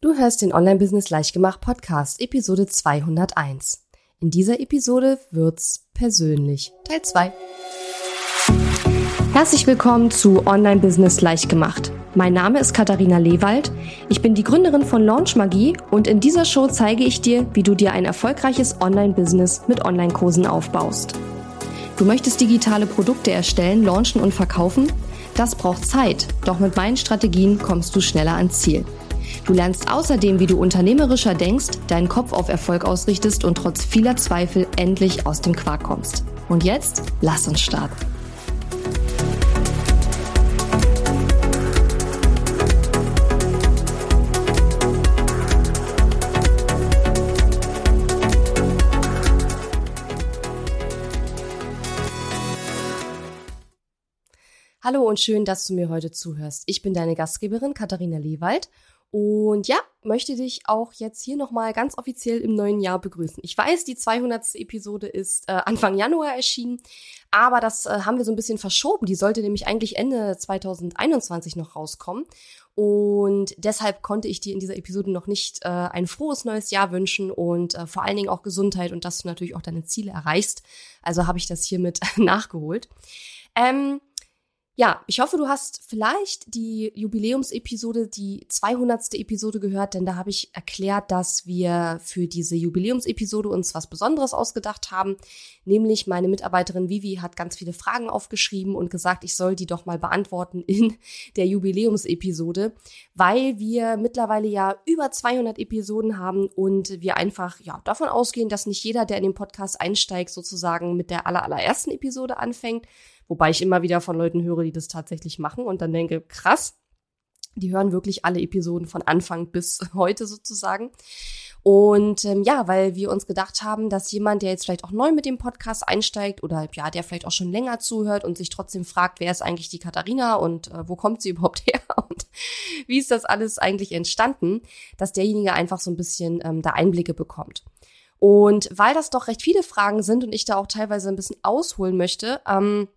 Du hörst den Online-Business Leichtgemacht Podcast, Episode 201. In dieser Episode wird's persönlich. Teil 2. Herzlich willkommen zu Online-Business Leichtgemacht. Mein Name ist Katharina Lewald. Ich bin die Gründerin von Launch Magie und in dieser Show zeige ich dir, wie du dir ein erfolgreiches Online-Business mit Online-Kursen aufbaust. Du möchtest digitale Produkte erstellen, launchen und verkaufen? Das braucht Zeit, doch mit meinen Strategien kommst du schneller ans Ziel. Du lernst außerdem, wie du unternehmerischer denkst, deinen Kopf auf Erfolg ausrichtest und trotz vieler Zweifel endlich aus dem Quark kommst. Und jetzt, lass uns starten. Hallo und schön, dass du mir heute zuhörst. Ich bin deine Gastgeberin Katharina Lewald und ja, möchte dich auch jetzt hier nochmal ganz offiziell im neuen Jahr begrüßen. Ich weiß, die 200. Episode ist äh, Anfang Januar erschienen, aber das äh, haben wir so ein bisschen verschoben. Die sollte nämlich eigentlich Ende 2021 noch rauskommen. Und deshalb konnte ich dir in dieser Episode noch nicht äh, ein frohes neues Jahr wünschen und äh, vor allen Dingen auch Gesundheit und dass du natürlich auch deine Ziele erreichst. Also habe ich das hiermit nachgeholt. Ähm, ja, ich hoffe, du hast vielleicht die Jubiläumsepisode, die 200. Episode gehört, denn da habe ich erklärt, dass wir für diese Jubiläumsepisode uns was Besonderes ausgedacht haben. Nämlich meine Mitarbeiterin Vivi hat ganz viele Fragen aufgeschrieben und gesagt, ich soll die doch mal beantworten in der Jubiläumsepisode, weil wir mittlerweile ja über 200 Episoden haben und wir einfach ja davon ausgehen, dass nicht jeder, der in den Podcast einsteigt, sozusagen mit der allerallerersten Episode anfängt, Wobei ich immer wieder von Leuten höre, die das tatsächlich machen und dann denke, krass, die hören wirklich alle Episoden von Anfang bis heute sozusagen. Und ähm, ja, weil wir uns gedacht haben, dass jemand, der jetzt vielleicht auch neu mit dem Podcast einsteigt oder ja, der vielleicht auch schon länger zuhört und sich trotzdem fragt, wer ist eigentlich die Katharina und äh, wo kommt sie überhaupt her und wie ist das alles eigentlich entstanden, dass derjenige einfach so ein bisschen ähm, da Einblicke bekommt. Und weil das doch recht viele Fragen sind und ich da auch teilweise ein bisschen ausholen möchte, ähm,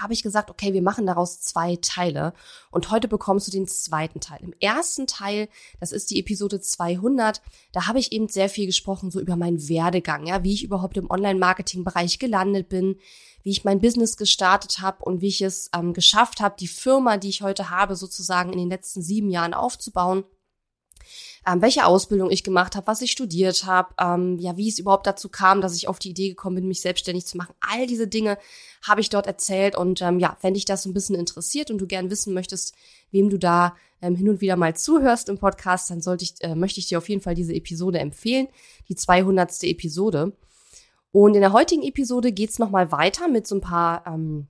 habe ich gesagt, okay, wir machen daraus zwei Teile. Und heute bekommst du den zweiten Teil. Im ersten Teil, das ist die Episode 200, da habe ich eben sehr viel gesprochen, so über meinen Werdegang, ja, wie ich überhaupt im Online-Marketing-Bereich gelandet bin, wie ich mein Business gestartet habe und wie ich es ähm, geschafft habe, die Firma, die ich heute habe, sozusagen in den letzten sieben Jahren aufzubauen ähm, welche Ausbildung ich gemacht habe, was ich studiert habe, ähm, ja, wie es überhaupt dazu kam, dass ich auf die Idee gekommen bin, mich selbstständig zu machen. All diese Dinge habe ich dort erzählt und ähm, ja, wenn dich das so ein bisschen interessiert und du gern wissen möchtest, wem du da ähm, hin und wieder mal zuhörst im Podcast, dann sollte ich, äh, möchte ich dir auf jeden Fall diese Episode empfehlen, die 200. Episode. Und in der heutigen Episode geht's noch mal weiter mit so ein paar ähm,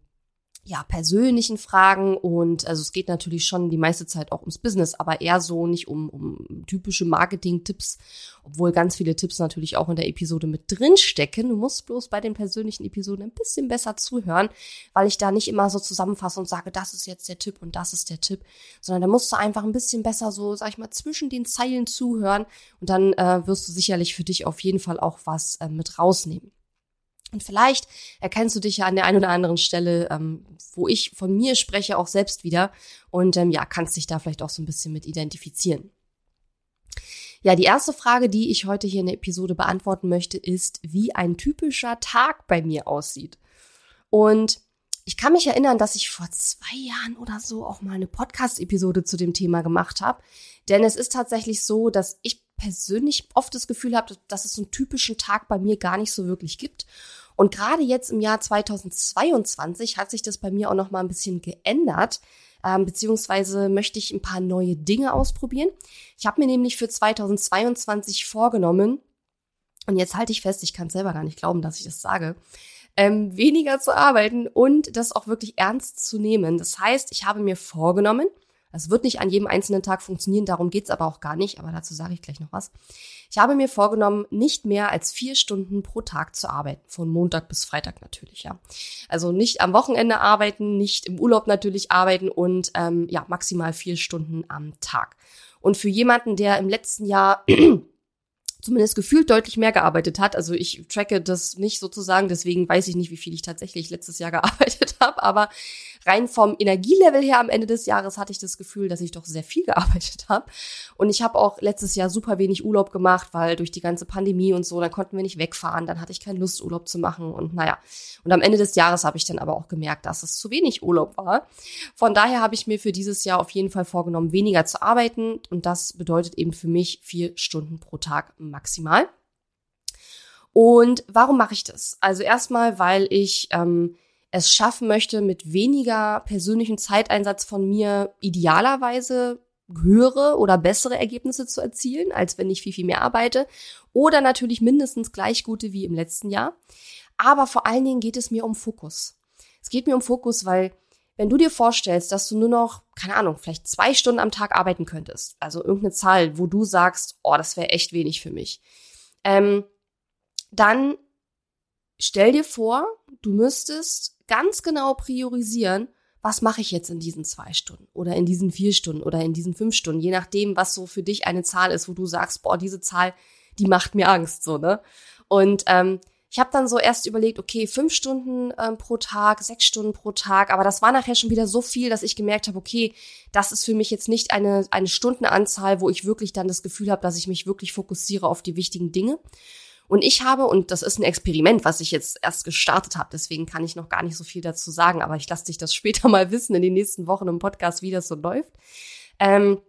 ja, persönlichen Fragen und also es geht natürlich schon die meiste Zeit auch ums Business, aber eher so nicht um, um typische Marketing-Tipps, obwohl ganz viele Tipps natürlich auch in der Episode mit drin stecken. Du musst bloß bei den persönlichen Episoden ein bisschen besser zuhören, weil ich da nicht immer so zusammenfasse und sage, das ist jetzt der Tipp und das ist der Tipp, sondern da musst du einfach ein bisschen besser so, sag ich mal, zwischen den Zeilen zuhören und dann äh, wirst du sicherlich für dich auf jeden Fall auch was äh, mit rausnehmen. Und vielleicht erkennst du dich ja an der einen oder anderen Stelle, ähm, wo ich von mir spreche, auch selbst wieder und ähm, ja, kannst dich da vielleicht auch so ein bisschen mit identifizieren. Ja, die erste Frage, die ich heute hier in der Episode beantworten möchte, ist, wie ein typischer Tag bei mir aussieht. Und ich kann mich erinnern, dass ich vor zwei Jahren oder so auch mal eine Podcast-Episode zu dem Thema gemacht habe. Denn es ist tatsächlich so, dass ich persönlich oft das Gefühl habe, dass es so einen typischen Tag bei mir gar nicht so wirklich gibt. Und gerade jetzt im Jahr 2022 hat sich das bei mir auch noch mal ein bisschen geändert, ähm, beziehungsweise möchte ich ein paar neue Dinge ausprobieren. Ich habe mir nämlich für 2022 vorgenommen, und jetzt halte ich fest, ich kann selber gar nicht glauben, dass ich das sage, ähm, weniger zu arbeiten und das auch wirklich ernst zu nehmen. Das heißt, ich habe mir vorgenommen, es wird nicht an jedem einzelnen Tag funktionieren, darum geht's aber auch gar nicht, aber dazu sage ich gleich noch was. Ich habe mir vorgenommen, nicht mehr als vier Stunden pro Tag zu arbeiten, von Montag bis Freitag natürlich, ja. Also nicht am Wochenende arbeiten, nicht im Urlaub natürlich arbeiten und ähm, ja, maximal vier Stunden am Tag. Und für jemanden, der im letzten Jahr zumindest gefühlt deutlich mehr gearbeitet hat. Also ich tracke das nicht sozusagen, deswegen weiß ich nicht, wie viel ich tatsächlich letztes Jahr gearbeitet habe, aber rein vom Energielevel her am Ende des Jahres hatte ich das Gefühl, dass ich doch sehr viel gearbeitet habe. Und ich habe auch letztes Jahr super wenig Urlaub gemacht, weil durch die ganze Pandemie und so, dann konnten wir nicht wegfahren, dann hatte ich keine Lust, Urlaub zu machen und naja. Und am Ende des Jahres habe ich dann aber auch gemerkt, dass es zu wenig Urlaub war. Von daher habe ich mir für dieses Jahr auf jeden Fall vorgenommen, weniger zu arbeiten und das bedeutet eben für mich vier Stunden pro Tag maximal. Und warum mache ich das? Also erstmal, weil ich ähm, es schaffen möchte, mit weniger persönlichen Zeiteinsatz von mir idealerweise höhere oder bessere Ergebnisse zu erzielen, als wenn ich viel, viel mehr arbeite. Oder natürlich mindestens gleich gute wie im letzten Jahr. Aber vor allen Dingen geht es mir um Fokus. Es geht mir um Fokus, weil wenn du dir vorstellst, dass du nur noch, keine Ahnung, vielleicht zwei Stunden am Tag arbeiten könntest, also irgendeine Zahl, wo du sagst, oh, das wäre echt wenig für mich, ähm, dann stell dir vor, du müsstest ganz genau priorisieren, was mache ich jetzt in diesen zwei Stunden oder in diesen vier Stunden oder in diesen fünf Stunden, je nachdem, was so für dich eine Zahl ist, wo du sagst, boah, diese Zahl, die macht mir Angst, so, ne? Und ähm, ich habe dann so erst überlegt, okay, fünf Stunden ähm, pro Tag, sechs Stunden pro Tag, aber das war nachher schon wieder so viel, dass ich gemerkt habe, okay, das ist für mich jetzt nicht eine, eine Stundenanzahl, wo ich wirklich dann das Gefühl habe, dass ich mich wirklich fokussiere auf die wichtigen Dinge. Und ich habe, und das ist ein Experiment, was ich jetzt erst gestartet habe, deswegen kann ich noch gar nicht so viel dazu sagen, aber ich lasse dich das später mal wissen in den nächsten Wochen im Podcast, wie das so läuft. Ähm,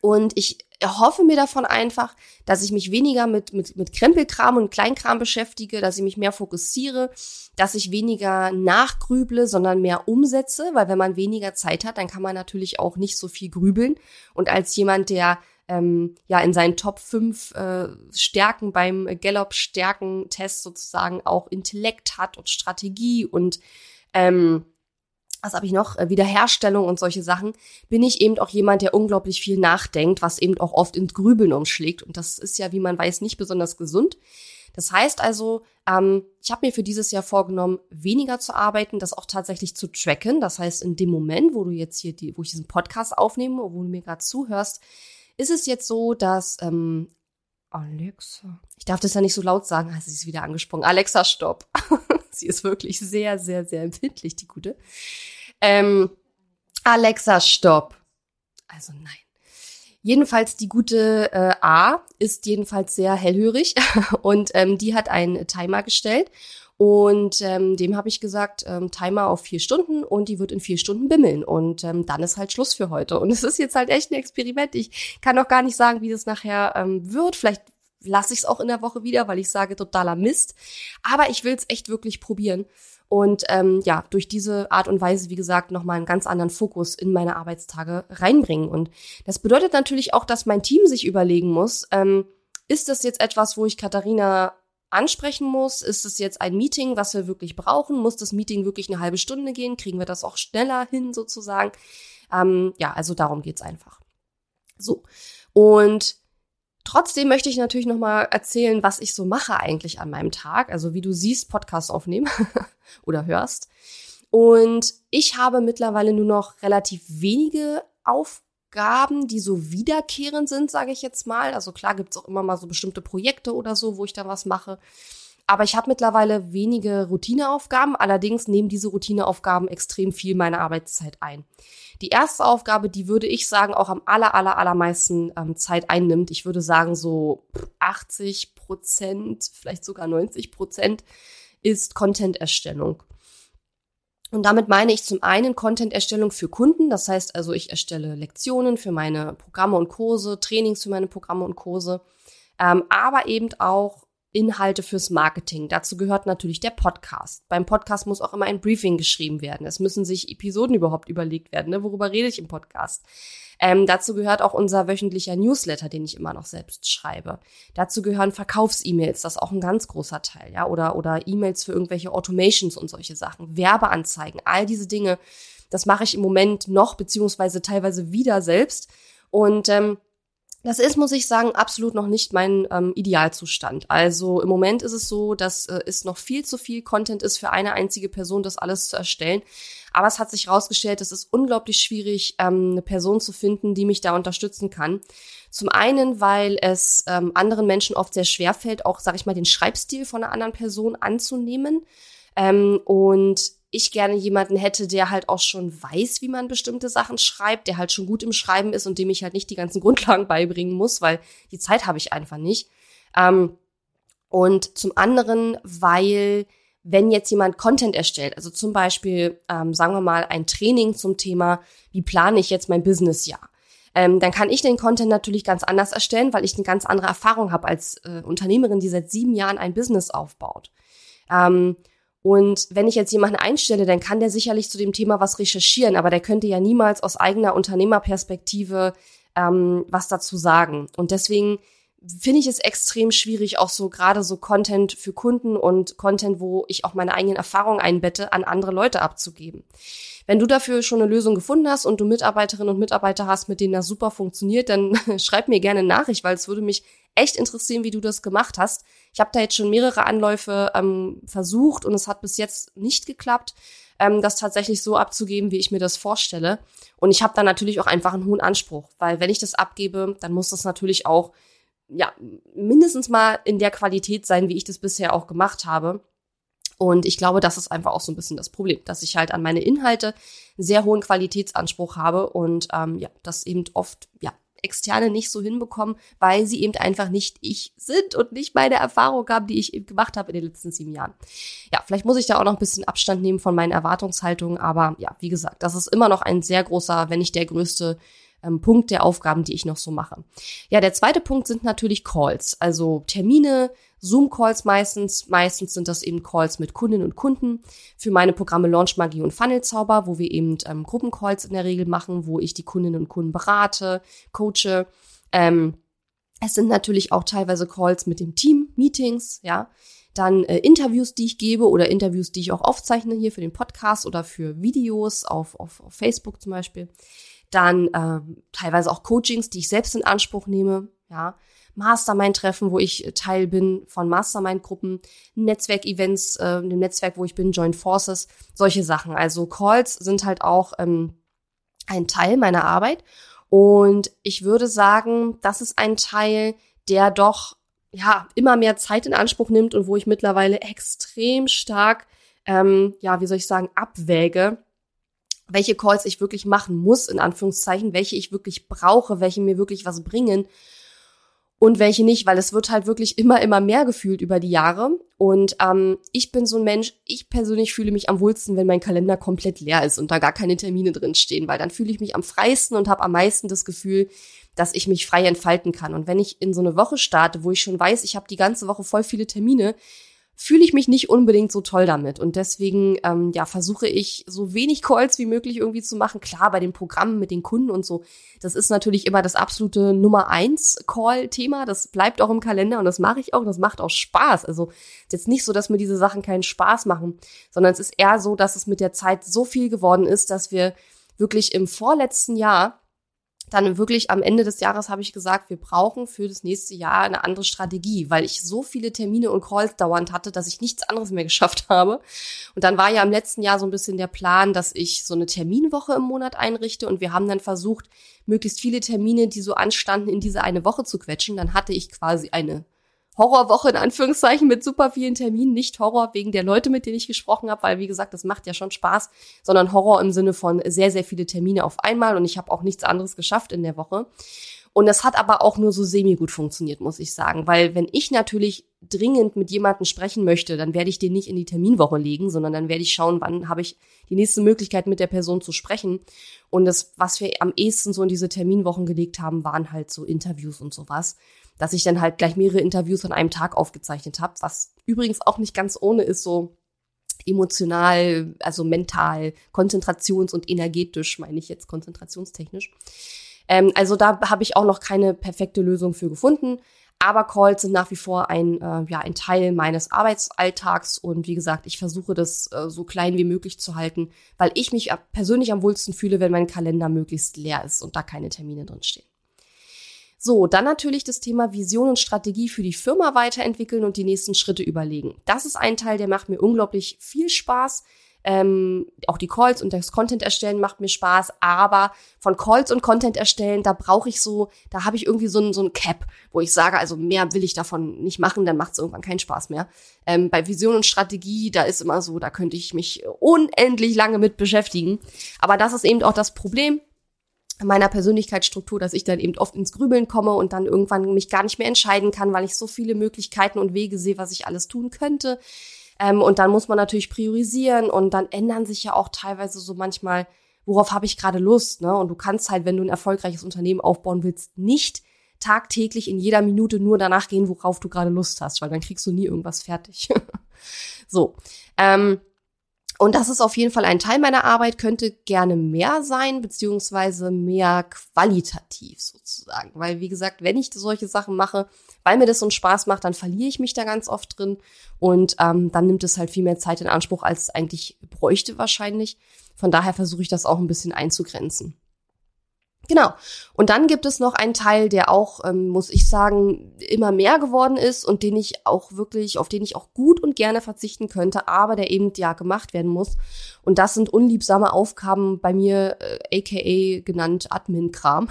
und ich erhoffe mir davon einfach, dass ich mich weniger mit, mit, mit Krempelkram und Kleinkram beschäftige, dass ich mich mehr fokussiere, dass ich weniger nachgrüble, sondern mehr umsetze, weil wenn man weniger Zeit hat, dann kann man natürlich auch nicht so viel grübeln. Und als jemand, der ähm, ja in seinen Top 5 äh, Stärken beim Gallup-Stärken-Test sozusagen auch Intellekt hat und Strategie und ähm, was habe ich noch, äh, Wiederherstellung und solche Sachen, bin ich eben auch jemand, der unglaublich viel nachdenkt, was eben auch oft ins Grübeln umschlägt. Und das ist ja, wie man weiß, nicht besonders gesund. Das heißt also, ähm, ich habe mir für dieses Jahr vorgenommen, weniger zu arbeiten, das auch tatsächlich zu tracken. Das heißt, in dem Moment, wo du jetzt hier die, wo ich diesen Podcast aufnehme, wo du mir gerade zuhörst, ist es jetzt so, dass ähm, Alexa, ich darf das ja nicht so laut sagen, also sie ist wieder angesprungen. Alexa, stopp. sie ist wirklich sehr, sehr, sehr empfindlich, die gute. Ähm, Alexa, stopp. Also nein. Jedenfalls die gute äh, A ist jedenfalls sehr hellhörig und ähm, die hat einen Timer gestellt und ähm, dem habe ich gesagt, ähm, Timer auf vier Stunden und die wird in vier Stunden bimmeln. Und ähm, dann ist halt Schluss für heute. Und es ist jetzt halt echt ein Experiment. Ich kann auch gar nicht sagen, wie das nachher ähm, wird. Vielleicht lasse ich es auch in der Woche wieder, weil ich sage, totaler Mist. Aber ich will es echt wirklich probieren. Und ähm, ja, durch diese Art und Weise, wie gesagt, nochmal einen ganz anderen Fokus in meine Arbeitstage reinbringen. Und das bedeutet natürlich auch, dass mein Team sich überlegen muss, ähm, ist das jetzt etwas, wo ich Katharina ansprechen muss. Ist es jetzt ein Meeting, was wir wirklich brauchen? Muss das Meeting wirklich eine halbe Stunde gehen? Kriegen wir das auch schneller hin sozusagen? Ähm, ja, also darum geht's einfach. So. Und trotzdem möchte ich natürlich noch mal erzählen, was ich so mache eigentlich an meinem Tag. Also wie du siehst, Podcast aufnehmen oder hörst. Und ich habe mittlerweile nur noch relativ wenige Aufgaben Aufgaben, die so wiederkehrend sind, sage ich jetzt mal. Also klar gibt es auch immer mal so bestimmte Projekte oder so, wo ich da was mache. Aber ich habe mittlerweile wenige Routineaufgaben. Allerdings nehmen diese Routineaufgaben extrem viel meiner Arbeitszeit ein. Die erste Aufgabe, die würde ich sagen, auch am aller, aller, allermeisten ähm, Zeit einnimmt. Ich würde sagen, so 80 Prozent, vielleicht sogar 90 Prozent ist Content-Erstellung. Und damit meine ich zum einen Content-Erstellung für Kunden. Das heißt also, ich erstelle Lektionen für meine Programme und Kurse, Trainings für meine Programme und Kurse, ähm, aber eben auch Inhalte fürs Marketing. Dazu gehört natürlich der Podcast. Beim Podcast muss auch immer ein Briefing geschrieben werden. Es müssen sich Episoden überhaupt überlegt werden. Ne? Worüber rede ich im Podcast? Ähm, dazu gehört auch unser wöchentlicher Newsletter, den ich immer noch selbst schreibe. Dazu gehören Verkaufs-E-Mails, das ist auch ein ganz großer Teil, ja, oder, oder E-Mails für irgendwelche Automations und solche Sachen, Werbeanzeigen, all diese Dinge. Das mache ich im Moment noch, beziehungsweise teilweise wieder selbst. Und ähm, das ist, muss ich sagen, absolut noch nicht mein ähm, Idealzustand. Also im Moment ist es so, dass äh, es noch viel zu viel Content ist für eine einzige Person, das alles zu erstellen. Aber es hat sich herausgestellt, es ist unglaublich schwierig, ähm, eine Person zu finden, die mich da unterstützen kann. Zum einen, weil es ähm, anderen Menschen oft sehr schwer fällt, auch, sag ich mal, den Schreibstil von einer anderen Person anzunehmen. Ähm, und ich gerne jemanden hätte, der halt auch schon weiß, wie man bestimmte Sachen schreibt, der halt schon gut im Schreiben ist und dem ich halt nicht die ganzen Grundlagen beibringen muss, weil die Zeit habe ich einfach nicht. Ähm, und zum anderen, weil wenn jetzt jemand Content erstellt, also zum Beispiel, ähm, sagen wir mal, ein Training zum Thema, wie plane ich jetzt mein Businessjahr, ähm, dann kann ich den Content natürlich ganz anders erstellen, weil ich eine ganz andere Erfahrung habe als äh, Unternehmerin, die seit sieben Jahren ein Business aufbaut. Ähm, und wenn ich jetzt jemanden einstelle, dann kann der sicherlich zu dem Thema was recherchieren, aber der könnte ja niemals aus eigener Unternehmerperspektive ähm, was dazu sagen. Und deswegen finde ich es extrem schwierig, auch so gerade so Content für Kunden und Content, wo ich auch meine eigenen Erfahrungen einbette, an andere Leute abzugeben. Wenn du dafür schon eine Lösung gefunden hast und du Mitarbeiterinnen und Mitarbeiter hast, mit denen das super funktioniert, dann schreib mir gerne Nachricht, weil es würde mich echt interessieren, wie du das gemacht hast. Ich habe da jetzt schon mehrere Anläufe ähm, versucht und es hat bis jetzt nicht geklappt, ähm, das tatsächlich so abzugeben, wie ich mir das vorstelle. Und ich habe da natürlich auch einfach einen hohen Anspruch, weil wenn ich das abgebe, dann muss das natürlich auch ja, mindestens mal in der Qualität sein, wie ich das bisher auch gemacht habe. Und ich glaube, das ist einfach auch so ein bisschen das Problem, dass ich halt an meine Inhalte sehr hohen Qualitätsanspruch habe und ähm, ja, das eben oft ja Externe nicht so hinbekommen, weil sie eben einfach nicht ich sind und nicht meine Erfahrung haben, die ich eben gemacht habe in den letzten sieben Jahren. Ja, vielleicht muss ich da auch noch ein bisschen Abstand nehmen von meinen Erwartungshaltungen, aber ja, wie gesagt, das ist immer noch ein sehr großer, wenn nicht der größte ähm, Punkt der Aufgaben, die ich noch so mache. Ja, der zweite Punkt sind natürlich Calls, also Termine, Zoom-Calls meistens. Meistens sind das eben Calls mit Kundinnen und Kunden für meine Programme Launch Magie und Funnelzauber, wo wir eben ähm, Gruppencalls in der Regel machen, wo ich die Kundinnen und Kunden berate, coache. Ähm, es sind natürlich auch teilweise Calls mit dem Team, Meetings, ja. Dann äh, Interviews, die ich gebe oder Interviews, die ich auch aufzeichne hier für den Podcast oder für Videos auf, auf, auf Facebook zum Beispiel. Dann ähm, teilweise auch Coachings, die ich selbst in Anspruch nehme, ja. Mastermind-Treffen, wo ich Teil bin von Mastermind-Gruppen, Netzwerk-Events, äh, dem Netzwerk, wo ich bin, Joint Forces, solche Sachen. Also Calls sind halt auch ähm, ein Teil meiner Arbeit. Und ich würde sagen, das ist ein Teil, der doch ja immer mehr Zeit in Anspruch nimmt und wo ich mittlerweile extrem stark, ähm, ja, wie soll ich sagen, abwäge, welche Calls ich wirklich machen muss, in Anführungszeichen, welche ich wirklich brauche, welche mir wirklich was bringen und welche nicht, weil es wird halt wirklich immer, immer mehr gefühlt über die Jahre. Und ähm, ich bin so ein Mensch, ich persönlich fühle mich am wohlsten, wenn mein Kalender komplett leer ist und da gar keine Termine drin stehen, weil dann fühle ich mich am freisten und habe am meisten das Gefühl, dass ich mich frei entfalten kann. Und wenn ich in so eine Woche starte, wo ich schon weiß, ich habe die ganze Woche voll viele Termine, fühle ich mich nicht unbedingt so toll damit. Und deswegen ähm, ja, versuche ich so wenig Calls wie möglich irgendwie zu machen. Klar, bei den Programmen mit den Kunden und so, das ist natürlich immer das absolute Nummer eins Call-Thema. Das bleibt auch im Kalender und das mache ich auch. Das macht auch Spaß. Also ist jetzt nicht so, dass mir diese Sachen keinen Spaß machen, sondern es ist eher so, dass es mit der Zeit so viel geworden ist, dass wir wirklich im vorletzten Jahr dann wirklich am Ende des Jahres habe ich gesagt, wir brauchen für das nächste Jahr eine andere Strategie, weil ich so viele Termine und Calls dauernd hatte, dass ich nichts anderes mehr geschafft habe. Und dann war ja im letzten Jahr so ein bisschen der Plan, dass ich so eine Terminwoche im Monat einrichte und wir haben dann versucht, möglichst viele Termine, die so anstanden, in diese eine Woche zu quetschen. Dann hatte ich quasi eine Horrorwoche in Anführungszeichen mit super vielen Terminen. Nicht Horror wegen der Leute, mit denen ich gesprochen habe, weil wie gesagt, das macht ja schon Spaß, sondern Horror im Sinne von sehr, sehr viele Termine auf einmal und ich habe auch nichts anderes geschafft in der Woche. Und das hat aber auch nur so semi gut funktioniert, muss ich sagen, weil wenn ich natürlich dringend mit jemandem sprechen möchte, dann werde ich den nicht in die Terminwoche legen, sondern dann werde ich schauen, wann habe ich die nächste Möglichkeit mit der Person zu sprechen. Und das, was wir am ehesten so in diese Terminwochen gelegt haben, waren halt so Interviews und sowas dass ich dann halt gleich mehrere Interviews an einem Tag aufgezeichnet habe, was übrigens auch nicht ganz ohne ist, so emotional, also mental, konzentrations- und energetisch, meine ich jetzt konzentrationstechnisch. Ähm, also da habe ich auch noch keine perfekte Lösung für gefunden. Aber Calls sind nach wie vor ein, äh, ja, ein Teil meines Arbeitsalltags und wie gesagt, ich versuche das äh, so klein wie möglich zu halten, weil ich mich persönlich am wohlsten fühle, wenn mein Kalender möglichst leer ist und da keine Termine drin stehen. So, dann natürlich das Thema Vision und Strategie für die Firma weiterentwickeln und die nächsten Schritte überlegen. Das ist ein Teil, der macht mir unglaublich viel Spaß. Ähm, auch die Calls und das Content erstellen macht mir Spaß, aber von Calls und Content erstellen, da brauche ich so, da habe ich irgendwie so ein, so ein Cap, wo ich sage, also mehr will ich davon nicht machen, dann macht es irgendwann keinen Spaß mehr. Ähm, bei Vision und Strategie, da ist immer so, da könnte ich mich unendlich lange mit beschäftigen. Aber das ist eben auch das Problem meiner Persönlichkeitsstruktur, dass ich dann eben oft ins Grübeln komme und dann irgendwann mich gar nicht mehr entscheiden kann, weil ich so viele Möglichkeiten und Wege sehe, was ich alles tun könnte. Ähm, und dann muss man natürlich priorisieren und dann ändern sich ja auch teilweise so manchmal, worauf habe ich gerade Lust, ne? Und du kannst halt, wenn du ein erfolgreiches Unternehmen aufbauen willst, nicht tagtäglich in jeder Minute nur danach gehen, worauf du gerade Lust hast, weil dann kriegst du nie irgendwas fertig. so. Ähm, und das ist auf jeden Fall ein Teil meiner Arbeit, könnte gerne mehr sein, beziehungsweise mehr qualitativ sozusagen. Weil, wie gesagt, wenn ich solche Sachen mache, weil mir das so einen Spaß macht, dann verliere ich mich da ganz oft drin. Und ähm, dann nimmt es halt viel mehr Zeit in Anspruch, als es eigentlich bräuchte wahrscheinlich. Von daher versuche ich das auch ein bisschen einzugrenzen. Genau. Und dann gibt es noch einen Teil, der auch, ähm, muss ich sagen, immer mehr geworden ist und den ich auch wirklich, auf den ich auch gut und gerne verzichten könnte, aber der eben ja gemacht werden muss. Und das sind unliebsame Aufgaben bei mir, äh, aka genannt Admin-Kram.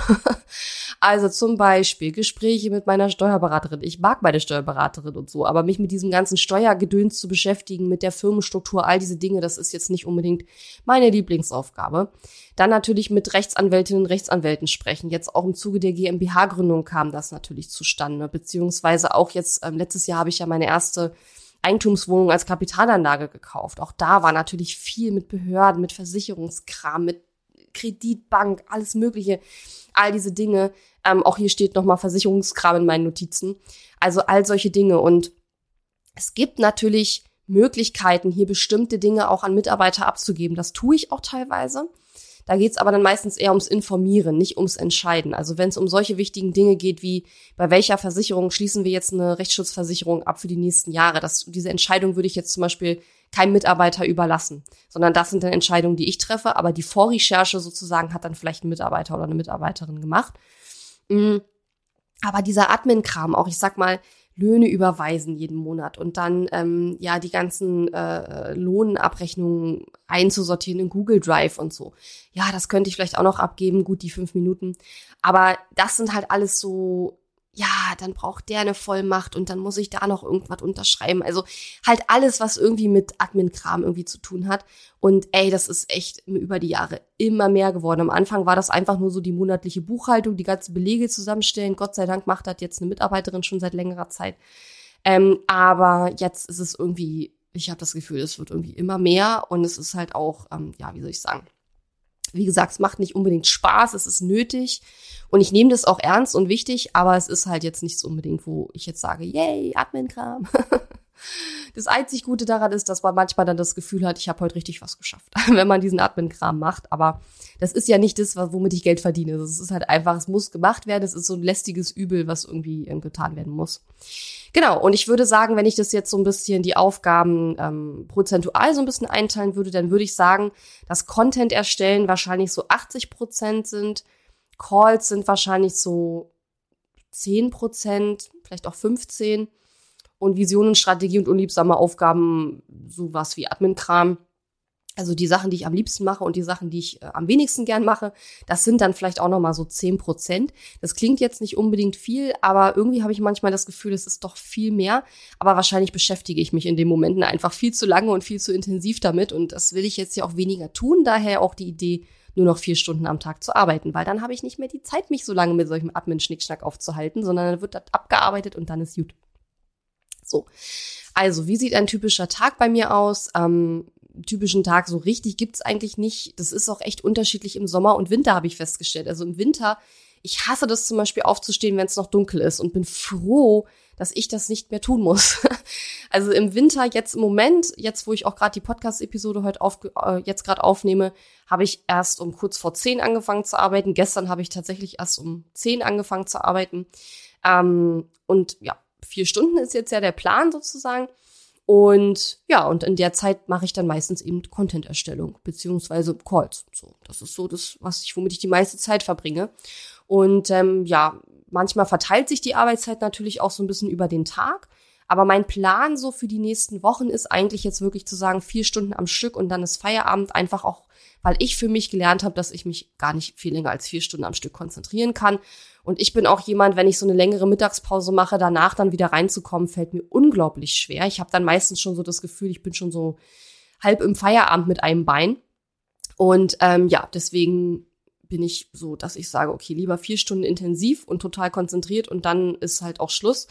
also zum Beispiel Gespräche mit meiner Steuerberaterin. Ich mag meine Steuerberaterin und so, aber mich mit diesem ganzen Steuergedöns zu beschäftigen, mit der Firmenstruktur, all diese Dinge, das ist jetzt nicht unbedingt meine Lieblingsaufgabe. Dann natürlich mit Rechtsanwältinnen und Rechtsanwälten sprechen. Jetzt auch im Zuge der GmbH-Gründung kam das natürlich zustande, beziehungsweise auch jetzt, ähm, letztes Jahr habe ich ja meine erste Eigentumswohnung als Kapitalanlage gekauft. Auch da war natürlich viel mit Behörden, mit Versicherungskram, mit Kreditbank, alles Mögliche, all diese Dinge. Ähm, auch hier steht nochmal Versicherungskram in meinen Notizen. Also all solche Dinge. Und es gibt natürlich Möglichkeiten, hier bestimmte Dinge auch an Mitarbeiter abzugeben. Das tue ich auch teilweise. Da geht's aber dann meistens eher ums Informieren, nicht ums Entscheiden. Also wenn es um solche wichtigen Dinge geht, wie bei welcher Versicherung schließen wir jetzt eine Rechtsschutzversicherung ab für die nächsten Jahre, das, diese Entscheidung würde ich jetzt zum Beispiel keinem Mitarbeiter überlassen, sondern das sind dann Entscheidungen, die ich treffe, aber die Vorrecherche sozusagen hat dann vielleicht ein Mitarbeiter oder eine Mitarbeiterin gemacht. Mm. Aber dieser Admin-Kram, auch ich sag mal, Löhne überweisen jeden Monat und dann ähm, ja die ganzen äh, Lohnabrechnungen einzusortieren in Google Drive und so. Ja, das könnte ich vielleicht auch noch abgeben, gut die fünf Minuten. Aber das sind halt alles so ja, dann braucht der eine Vollmacht und dann muss ich da noch irgendwas unterschreiben. Also halt alles, was irgendwie mit Admin-Kram irgendwie zu tun hat. Und ey, das ist echt über die Jahre immer mehr geworden. Am Anfang war das einfach nur so die monatliche Buchhaltung, die ganzen Belege zusammenstellen. Gott sei Dank macht das jetzt eine Mitarbeiterin schon seit längerer Zeit. Ähm, aber jetzt ist es irgendwie, ich habe das Gefühl, es wird irgendwie immer mehr und es ist halt auch, ähm, ja, wie soll ich sagen, wie gesagt, es macht nicht unbedingt Spaß, es ist nötig und ich nehme das auch ernst und wichtig, aber es ist halt jetzt nicht so unbedingt, wo ich jetzt sage, yay, Admin-Kram. Das einzig Gute daran ist, dass man manchmal dann das Gefühl hat, ich habe heute richtig was geschafft, wenn man diesen Admin-Kram macht. Aber das ist ja nicht das, womit ich Geld verdiene. Es ist halt einfach, es muss gemacht werden. Es ist so ein lästiges Übel, was irgendwie ähm, getan werden muss. Genau, und ich würde sagen, wenn ich das jetzt so ein bisschen die Aufgaben ähm, prozentual so ein bisschen einteilen würde, dann würde ich sagen, dass Content erstellen wahrscheinlich so 80 Prozent sind, Calls sind wahrscheinlich so 10 Prozent, vielleicht auch 15 und Visionen, Strategie und unliebsame Aufgaben, sowas wie Admin-Kram also die Sachen, die ich am liebsten mache und die Sachen, die ich äh, am wenigsten gern mache, das sind dann vielleicht auch nochmal so zehn Prozent. Das klingt jetzt nicht unbedingt viel, aber irgendwie habe ich manchmal das Gefühl, es ist doch viel mehr. Aber wahrscheinlich beschäftige ich mich in den Momenten einfach viel zu lange und viel zu intensiv damit. Und das will ich jetzt ja auch weniger tun. Daher auch die Idee, nur noch vier Stunden am Tag zu arbeiten, weil dann habe ich nicht mehr die Zeit, mich so lange mit solchem Admin-Schnickschnack aufzuhalten, sondern dann wird das abgearbeitet und dann ist gut. So. Also, wie sieht ein typischer Tag bei mir aus? Ähm, typischen Tag so richtig gibt's eigentlich nicht. Das ist auch echt unterschiedlich im Sommer und Winter, habe ich festgestellt. Also im Winter, ich hasse das zum Beispiel aufzustehen, wenn es noch dunkel ist und bin froh, dass ich das nicht mehr tun muss. also im Winter, jetzt im Moment, jetzt wo ich auch gerade die Podcast-Episode heute auf, äh, jetzt gerade aufnehme, habe ich erst um kurz vor zehn angefangen zu arbeiten. Gestern habe ich tatsächlich erst um zehn angefangen zu arbeiten. Ähm, und ja, vier Stunden ist jetzt ja der Plan sozusagen. Und ja, und in der Zeit mache ich dann meistens eben Content-Erstellung, beziehungsweise Calls. So, das ist so das, was ich, womit ich die meiste Zeit verbringe. Und ähm, ja, manchmal verteilt sich die Arbeitszeit natürlich auch so ein bisschen über den Tag. Aber mein Plan so für die nächsten Wochen ist eigentlich jetzt wirklich zu sagen, vier Stunden am Stück und dann ist Feierabend einfach auch, weil ich für mich gelernt habe, dass ich mich gar nicht viel länger als vier Stunden am Stück konzentrieren kann. Und ich bin auch jemand, wenn ich so eine längere Mittagspause mache, danach dann wieder reinzukommen, fällt mir unglaublich schwer. Ich habe dann meistens schon so das Gefühl, ich bin schon so halb im Feierabend mit einem Bein. Und ähm, ja, deswegen bin ich so, dass ich sage, okay, lieber vier Stunden intensiv und total konzentriert und dann ist halt auch Schluss,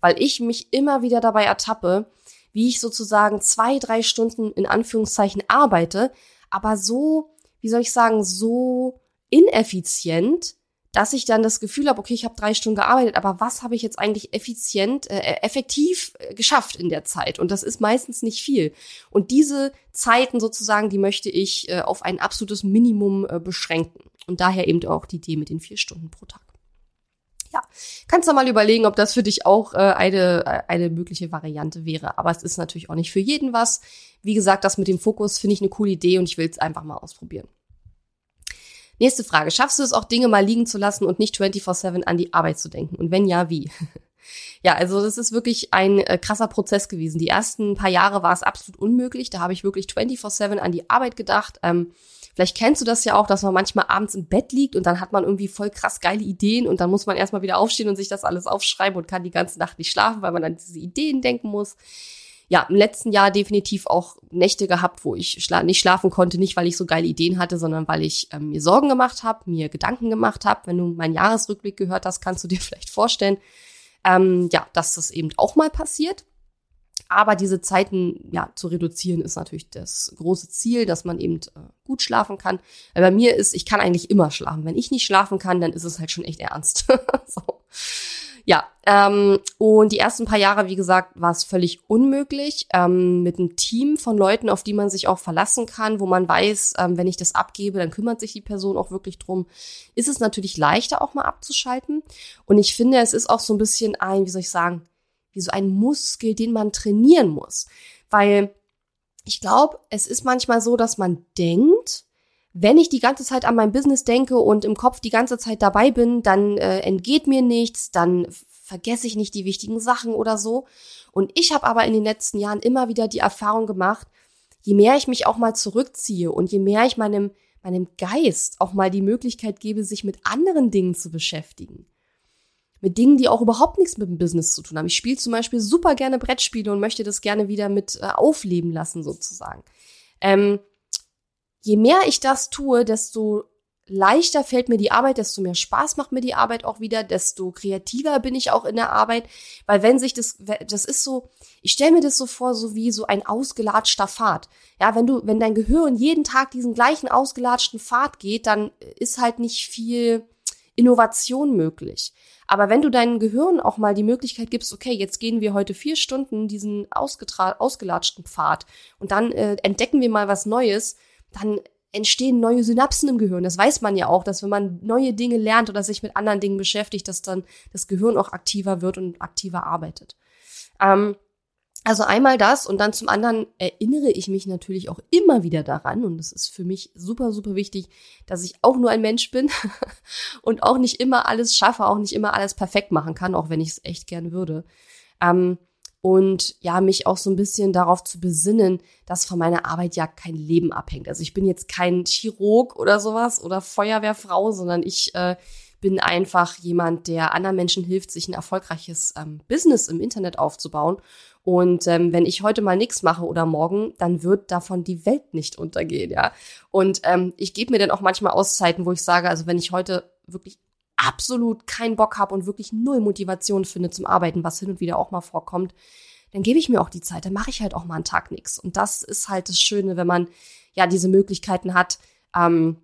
weil ich mich immer wieder dabei ertappe, wie ich sozusagen zwei, drei Stunden in Anführungszeichen arbeite, aber so, wie soll ich sagen, so ineffizient, dass ich dann das Gefühl habe, okay, ich habe drei Stunden gearbeitet, aber was habe ich jetzt eigentlich effizient, äh, äh, effektiv äh, geschafft in der Zeit? Und das ist meistens nicht viel. Und diese Zeiten sozusagen, die möchte ich äh, auf ein absolutes Minimum äh, beschränken. Und daher eben auch die Idee mit den vier Stunden pro Tag. Ja, kannst du mal überlegen, ob das für dich auch äh, eine, äh, eine mögliche Variante wäre. Aber es ist natürlich auch nicht für jeden was. Wie gesagt, das mit dem Fokus finde ich eine coole Idee und ich will es einfach mal ausprobieren. Nächste Frage. Schaffst du es auch, Dinge mal liegen zu lassen und nicht 24-7 an die Arbeit zu denken? Und wenn ja, wie? ja, also das ist wirklich ein äh, krasser Prozess gewesen. Die ersten paar Jahre war es absolut unmöglich. Da habe ich wirklich 24-7 an die Arbeit gedacht. Ähm, Vielleicht kennst du das ja auch, dass man manchmal abends im Bett liegt und dann hat man irgendwie voll krass geile Ideen und dann muss man erstmal wieder aufstehen und sich das alles aufschreiben und kann die ganze Nacht nicht schlafen, weil man an diese Ideen denken muss ja, im letzten Jahr definitiv auch Nächte gehabt, wo ich schla nicht schlafen konnte, nicht weil ich so geile Ideen hatte, sondern weil ich ähm, mir Sorgen gemacht habe, mir Gedanken gemacht habe. Wenn du meinen Jahresrückblick gehört hast, kannst du dir vielleicht vorstellen, ähm, ja, dass das eben auch mal passiert. Aber diese Zeiten ja zu reduzieren ist natürlich das große Ziel, dass man eben äh, gut schlafen kann. Weil bei mir ist, ich kann eigentlich immer schlafen. Wenn ich nicht schlafen kann, dann ist es halt schon echt ernst. so. Ja, ähm, und die ersten paar Jahre, wie gesagt, war es völlig unmöglich. Ähm, mit einem Team von Leuten, auf die man sich auch verlassen kann, wo man weiß, ähm, wenn ich das abgebe, dann kümmert sich die Person auch wirklich drum, ist es natürlich leichter auch mal abzuschalten. Und ich finde, es ist auch so ein bisschen ein, wie soll ich sagen, wie so ein Muskel, den man trainieren muss. Weil ich glaube, es ist manchmal so, dass man denkt, wenn ich die ganze Zeit an mein Business denke und im Kopf die ganze Zeit dabei bin, dann äh, entgeht mir nichts, dann vergesse ich nicht die wichtigen Sachen oder so. Und ich habe aber in den letzten Jahren immer wieder die Erfahrung gemacht, je mehr ich mich auch mal zurückziehe und je mehr ich meinem, meinem Geist auch mal die Möglichkeit gebe, sich mit anderen Dingen zu beschäftigen. Mit Dingen, die auch überhaupt nichts mit dem Business zu tun haben. Ich spiele zum Beispiel super gerne Brettspiele und möchte das gerne wieder mit äh, aufleben lassen, sozusagen. Ähm, je mehr ich das tue, desto leichter fällt mir die Arbeit, desto mehr Spaß macht mir die Arbeit auch wieder, desto kreativer bin ich auch in der Arbeit, weil wenn sich das, das ist so, ich stelle mir das so vor, so wie so ein ausgelatschter Pfad. Ja, wenn du, wenn dein Gehirn jeden Tag diesen gleichen ausgelatschten Pfad geht, dann ist halt nicht viel Innovation möglich. Aber wenn du deinem Gehirn auch mal die Möglichkeit gibst, okay, jetzt gehen wir heute vier Stunden diesen ausgelatschten Pfad und dann äh, entdecken wir mal was Neues, dann entstehen neue Synapsen im Gehirn. Das weiß man ja auch, dass wenn man neue Dinge lernt oder sich mit anderen Dingen beschäftigt, dass dann das Gehirn auch aktiver wird und aktiver arbeitet. Ähm, also einmal das und dann zum anderen erinnere ich mich natürlich auch immer wieder daran und das ist für mich super, super wichtig, dass ich auch nur ein Mensch bin und auch nicht immer alles schaffe, auch nicht immer alles perfekt machen kann, auch wenn ich es echt gern würde. Ähm, und ja, mich auch so ein bisschen darauf zu besinnen, dass von meiner Arbeit ja kein Leben abhängt. Also ich bin jetzt kein Chirurg oder sowas oder Feuerwehrfrau, sondern ich äh, bin einfach jemand, der anderen Menschen hilft, sich ein erfolgreiches ähm, Business im Internet aufzubauen. Und ähm, wenn ich heute mal nichts mache oder morgen, dann wird davon die Welt nicht untergehen, ja. Und ähm, ich gebe mir dann auch manchmal Auszeiten, wo ich sage, also wenn ich heute wirklich absolut keinen Bock habe und wirklich null Motivation finde zum Arbeiten, was hin und wieder auch mal vorkommt, dann gebe ich mir auch die Zeit, dann mache ich halt auch mal einen Tag nichts. Und das ist halt das Schöne, wenn man ja diese Möglichkeiten hat, ähm,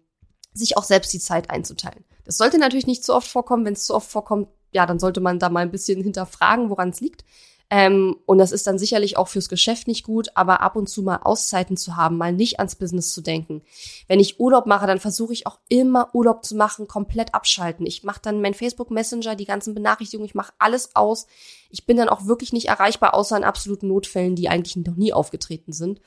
sich auch selbst die Zeit einzuteilen. Das sollte natürlich nicht zu oft vorkommen. Wenn es zu oft vorkommt, ja, dann sollte man da mal ein bisschen hinterfragen, woran es liegt. Ähm, und das ist dann sicherlich auch fürs Geschäft nicht gut, aber ab und zu mal Auszeiten zu haben, mal nicht ans Business zu denken. Wenn ich Urlaub mache, dann versuche ich auch immer Urlaub zu machen, komplett abschalten. Ich mache dann mein Facebook Messenger, die ganzen Benachrichtigungen, ich mache alles aus. Ich bin dann auch wirklich nicht erreichbar, außer in absoluten Notfällen, die eigentlich noch nie aufgetreten sind.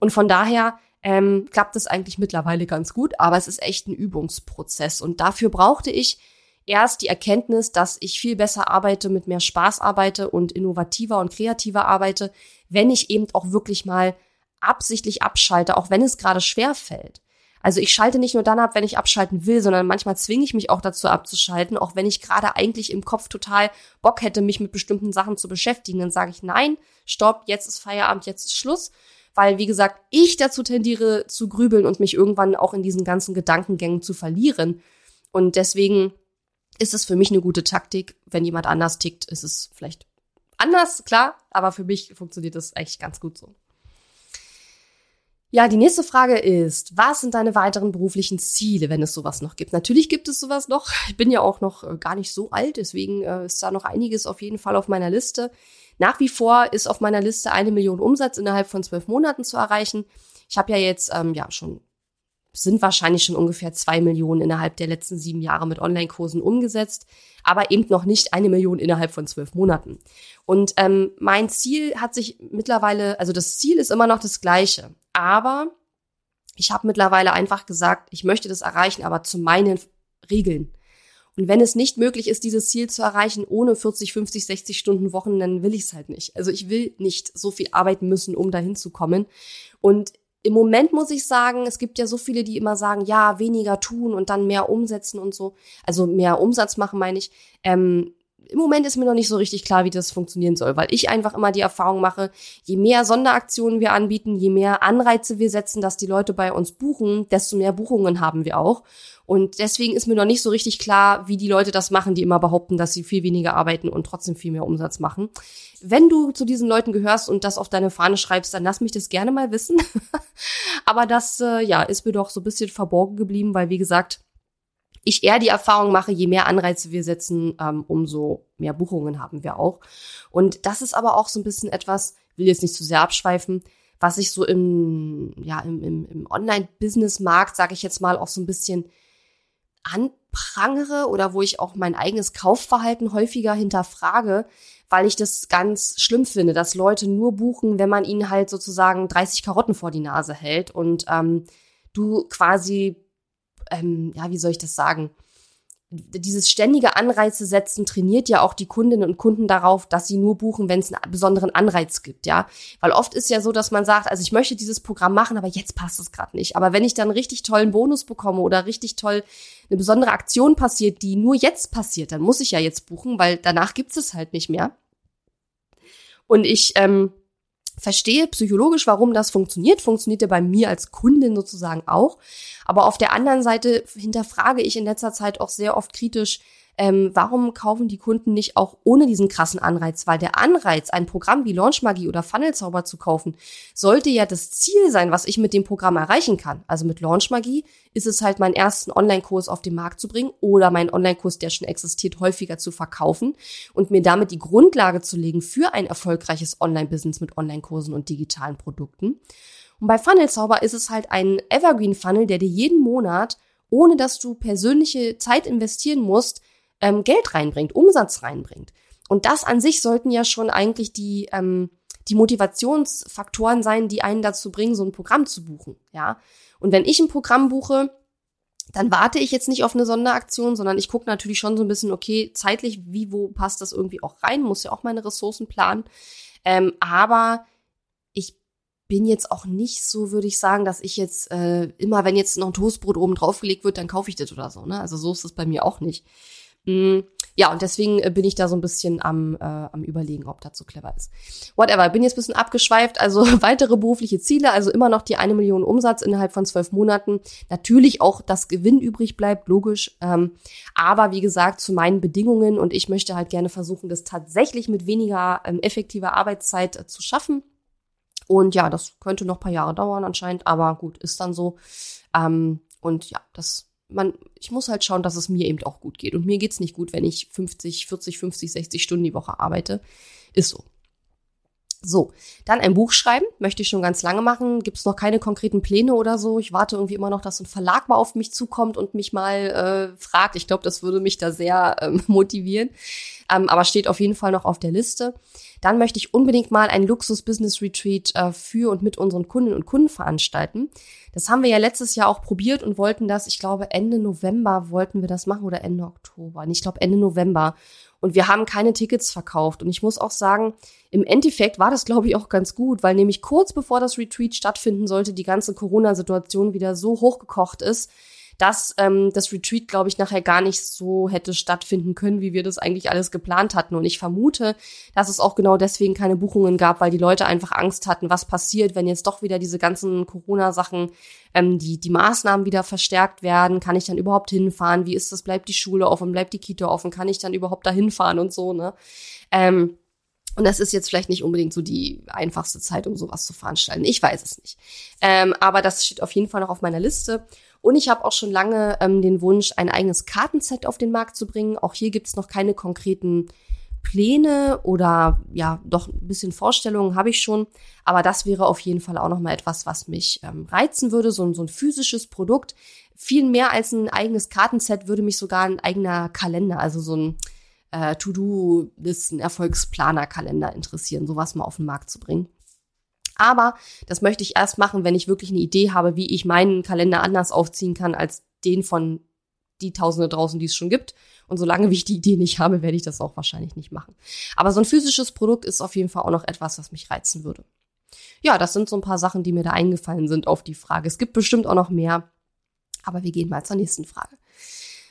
Und von daher ähm, klappt es eigentlich mittlerweile ganz gut, aber es ist echt ein Übungsprozess. Und dafür brauchte ich erst die Erkenntnis, dass ich viel besser arbeite, mit mehr Spaß arbeite und innovativer und kreativer arbeite, wenn ich eben auch wirklich mal absichtlich abschalte, auch wenn es gerade schwer fällt. Also ich schalte nicht nur dann ab, wenn ich abschalten will, sondern manchmal zwinge ich mich auch dazu abzuschalten, auch wenn ich gerade eigentlich im Kopf total Bock hätte, mich mit bestimmten Sachen zu beschäftigen. Dann sage ich, nein, stopp, jetzt ist Feierabend, jetzt ist Schluss. Weil, wie gesagt, ich dazu tendiere zu grübeln und mich irgendwann auch in diesen ganzen Gedankengängen zu verlieren. Und deswegen ist es für mich eine gute Taktik. Wenn jemand anders tickt, ist es vielleicht anders, klar, aber für mich funktioniert das eigentlich ganz gut so. Ja, die nächste Frage ist, was sind deine weiteren beruflichen Ziele, wenn es sowas noch gibt? Natürlich gibt es sowas noch. Ich bin ja auch noch äh, gar nicht so alt, deswegen äh, ist da noch einiges auf jeden Fall auf meiner Liste. Nach wie vor ist auf meiner Liste eine Million Umsatz innerhalb von zwölf Monaten zu erreichen. Ich habe ja jetzt ähm, ja schon sind wahrscheinlich schon ungefähr zwei Millionen innerhalb der letzten sieben Jahre mit Online-Kursen umgesetzt, aber eben noch nicht eine Million innerhalb von zwölf Monaten. Und ähm, mein Ziel hat sich mittlerweile, also das Ziel ist immer noch das gleiche, aber ich habe mittlerweile einfach gesagt, ich möchte das erreichen, aber zu meinen Regeln. Und wenn es nicht möglich ist, dieses Ziel zu erreichen ohne 40, 50, 60 Stunden Wochen, dann will ich es halt nicht. Also ich will nicht so viel arbeiten müssen, um dahin zu kommen. Und im Moment muss ich sagen, es gibt ja so viele, die immer sagen, ja, weniger tun und dann mehr umsetzen und so. Also mehr Umsatz machen, meine ich. Ähm, im Moment ist mir noch nicht so richtig klar, wie das funktionieren soll, weil ich einfach immer die Erfahrung mache, je mehr Sonderaktionen wir anbieten, je mehr Anreize wir setzen, dass die Leute bei uns buchen, desto mehr Buchungen haben wir auch. Und deswegen ist mir noch nicht so richtig klar, wie die Leute das machen, die immer behaupten, dass sie viel weniger arbeiten und trotzdem viel mehr Umsatz machen. Wenn du zu diesen Leuten gehörst und das auf deine Fahne schreibst, dann lass mich das gerne mal wissen. Aber das, äh, ja, ist mir doch so ein bisschen verborgen geblieben, weil, wie gesagt, ich eher die Erfahrung mache, je mehr Anreize wir setzen, ähm, umso mehr Buchungen haben wir auch. Und das ist aber auch so ein bisschen etwas, will jetzt nicht zu sehr abschweifen, was ich so im, ja, im, im, im Online-Business-Markt, sage ich jetzt mal, auch so ein bisschen anprangere oder wo ich auch mein eigenes Kaufverhalten häufiger hinterfrage, weil ich das ganz schlimm finde, dass Leute nur buchen, wenn man ihnen halt sozusagen 30 Karotten vor die Nase hält und ähm, du quasi, ähm, ja, wie soll ich das sagen? dieses ständige Anreize setzen trainiert ja auch die Kundinnen und Kunden darauf, dass sie nur buchen, wenn es einen besonderen Anreiz gibt, ja. Weil oft ist ja so, dass man sagt, also ich möchte dieses Programm machen, aber jetzt passt es gerade nicht. Aber wenn ich dann richtig tollen Bonus bekomme oder richtig toll eine besondere Aktion passiert, die nur jetzt passiert, dann muss ich ja jetzt buchen, weil danach gibt es halt nicht mehr. Und ich ähm, verstehe psychologisch, warum das funktioniert. Funktioniert ja bei mir als Kundin sozusagen auch. Aber auf der anderen Seite hinterfrage ich in letzter Zeit auch sehr oft kritisch, ähm, warum kaufen die Kunden nicht auch ohne diesen krassen Anreiz? Weil der Anreiz, ein Programm wie Launchmagie oder Funnelzauber zu kaufen, sollte ja das Ziel sein, was ich mit dem Programm erreichen kann. Also mit Launchmagie ist es halt, meinen ersten Online-Kurs auf den Markt zu bringen oder meinen Online-Kurs, der schon existiert, häufiger zu verkaufen und mir damit die Grundlage zu legen für ein erfolgreiches Online-Business mit Online-Kursen und digitalen Produkten. Und bei Funnelzauber ist es halt ein Evergreen-Funnel, der dir jeden Monat, ohne dass du persönliche Zeit investieren musst, ähm, Geld reinbringt, Umsatz reinbringt. Und das an sich sollten ja schon eigentlich die, ähm, die Motivationsfaktoren sein, die einen dazu bringen, so ein Programm zu buchen. Ja. Und wenn ich ein Programm buche, dann warte ich jetzt nicht auf eine Sonderaktion, sondern ich gucke natürlich schon so ein bisschen, okay, zeitlich, wie, wo passt das irgendwie auch rein, muss ja auch meine Ressourcen planen. Ähm, aber ich bin jetzt auch nicht so, würde ich sagen, dass ich jetzt äh, immer, wenn jetzt noch ein Toastbrot oben draufgelegt wird, dann kaufe ich das oder so. Ne? Also so ist es bei mir auch nicht. Mm, ja, und deswegen äh, bin ich da so ein bisschen am, äh, am überlegen, ob das so clever ist. Whatever, bin jetzt ein bisschen abgeschweift. Also weitere berufliche Ziele, also immer noch die eine Million Umsatz innerhalb von zwölf Monaten. Natürlich auch das Gewinn übrig bleibt, logisch. Ähm, aber wie gesagt, zu meinen Bedingungen und ich möchte halt gerne versuchen, das tatsächlich mit weniger ähm, effektiver Arbeitszeit äh, zu schaffen. Und ja, das könnte noch paar Jahre dauern anscheinend, aber gut, ist dann so. Ähm, und ja, das man, ich muss halt schauen, dass es mir eben auch gut geht. Und mir geht's nicht gut, wenn ich 50, 40, 50, 60 Stunden die Woche arbeite. Ist so. So, dann ein Buch schreiben, möchte ich schon ganz lange machen. Gibt es noch keine konkreten Pläne oder so. Ich warte irgendwie immer noch, dass ein Verlag mal auf mich zukommt und mich mal äh, fragt. Ich glaube, das würde mich da sehr ähm, motivieren. Ähm, aber steht auf jeden Fall noch auf der Liste. Dann möchte ich unbedingt mal ein Luxus-Business-Retreat äh, für und mit unseren Kundinnen und Kunden veranstalten. Das haben wir ja letztes Jahr auch probiert und wollten das, ich glaube, Ende November wollten wir das machen oder Ende Oktober. Ich glaube, Ende November. Und wir haben keine Tickets verkauft. Und ich muss auch sagen, im Endeffekt war das, glaube ich, auch ganz gut, weil nämlich kurz bevor das Retreat stattfinden sollte, die ganze Corona-Situation wieder so hochgekocht ist, dass ähm, das Retreat, glaube ich, nachher gar nicht so hätte stattfinden können, wie wir das eigentlich alles geplant hatten. Und ich vermute, dass es auch genau deswegen keine Buchungen gab, weil die Leute einfach Angst hatten, was passiert, wenn jetzt doch wieder diese ganzen Corona-Sachen, ähm, die, die Maßnahmen wieder verstärkt werden. Kann ich dann überhaupt hinfahren? Wie ist das? Bleibt die Schule offen? Bleibt die Kita offen? Kann ich dann überhaupt da hinfahren und so, ne? Ähm, und das ist jetzt vielleicht nicht unbedingt so die einfachste Zeit, um sowas zu veranstalten. Ich weiß es nicht. Ähm, aber das steht auf jeden Fall noch auf meiner Liste. Und ich habe auch schon lange ähm, den Wunsch, ein eigenes Kartenset auf den Markt zu bringen. Auch hier gibt es noch keine konkreten Pläne oder ja, doch ein bisschen Vorstellungen habe ich schon. Aber das wäre auf jeden Fall auch noch mal etwas, was mich ähm, reizen würde. So, so ein physisches Produkt. Viel mehr als ein eigenes Kartenset würde mich sogar ein eigener Kalender, also so ein äh, To-Do-Listen, Erfolgsplaner-Kalender interessieren, sowas mal auf den Markt zu bringen. Aber das möchte ich erst machen, wenn ich wirklich eine Idee habe, wie ich meinen Kalender anders aufziehen kann als den von die Tausende draußen, die es schon gibt. Und solange ich die Idee nicht habe, werde ich das auch wahrscheinlich nicht machen. Aber so ein physisches Produkt ist auf jeden Fall auch noch etwas, was mich reizen würde. Ja, das sind so ein paar Sachen, die mir da eingefallen sind auf die Frage. Es gibt bestimmt auch noch mehr, aber wir gehen mal zur nächsten Frage.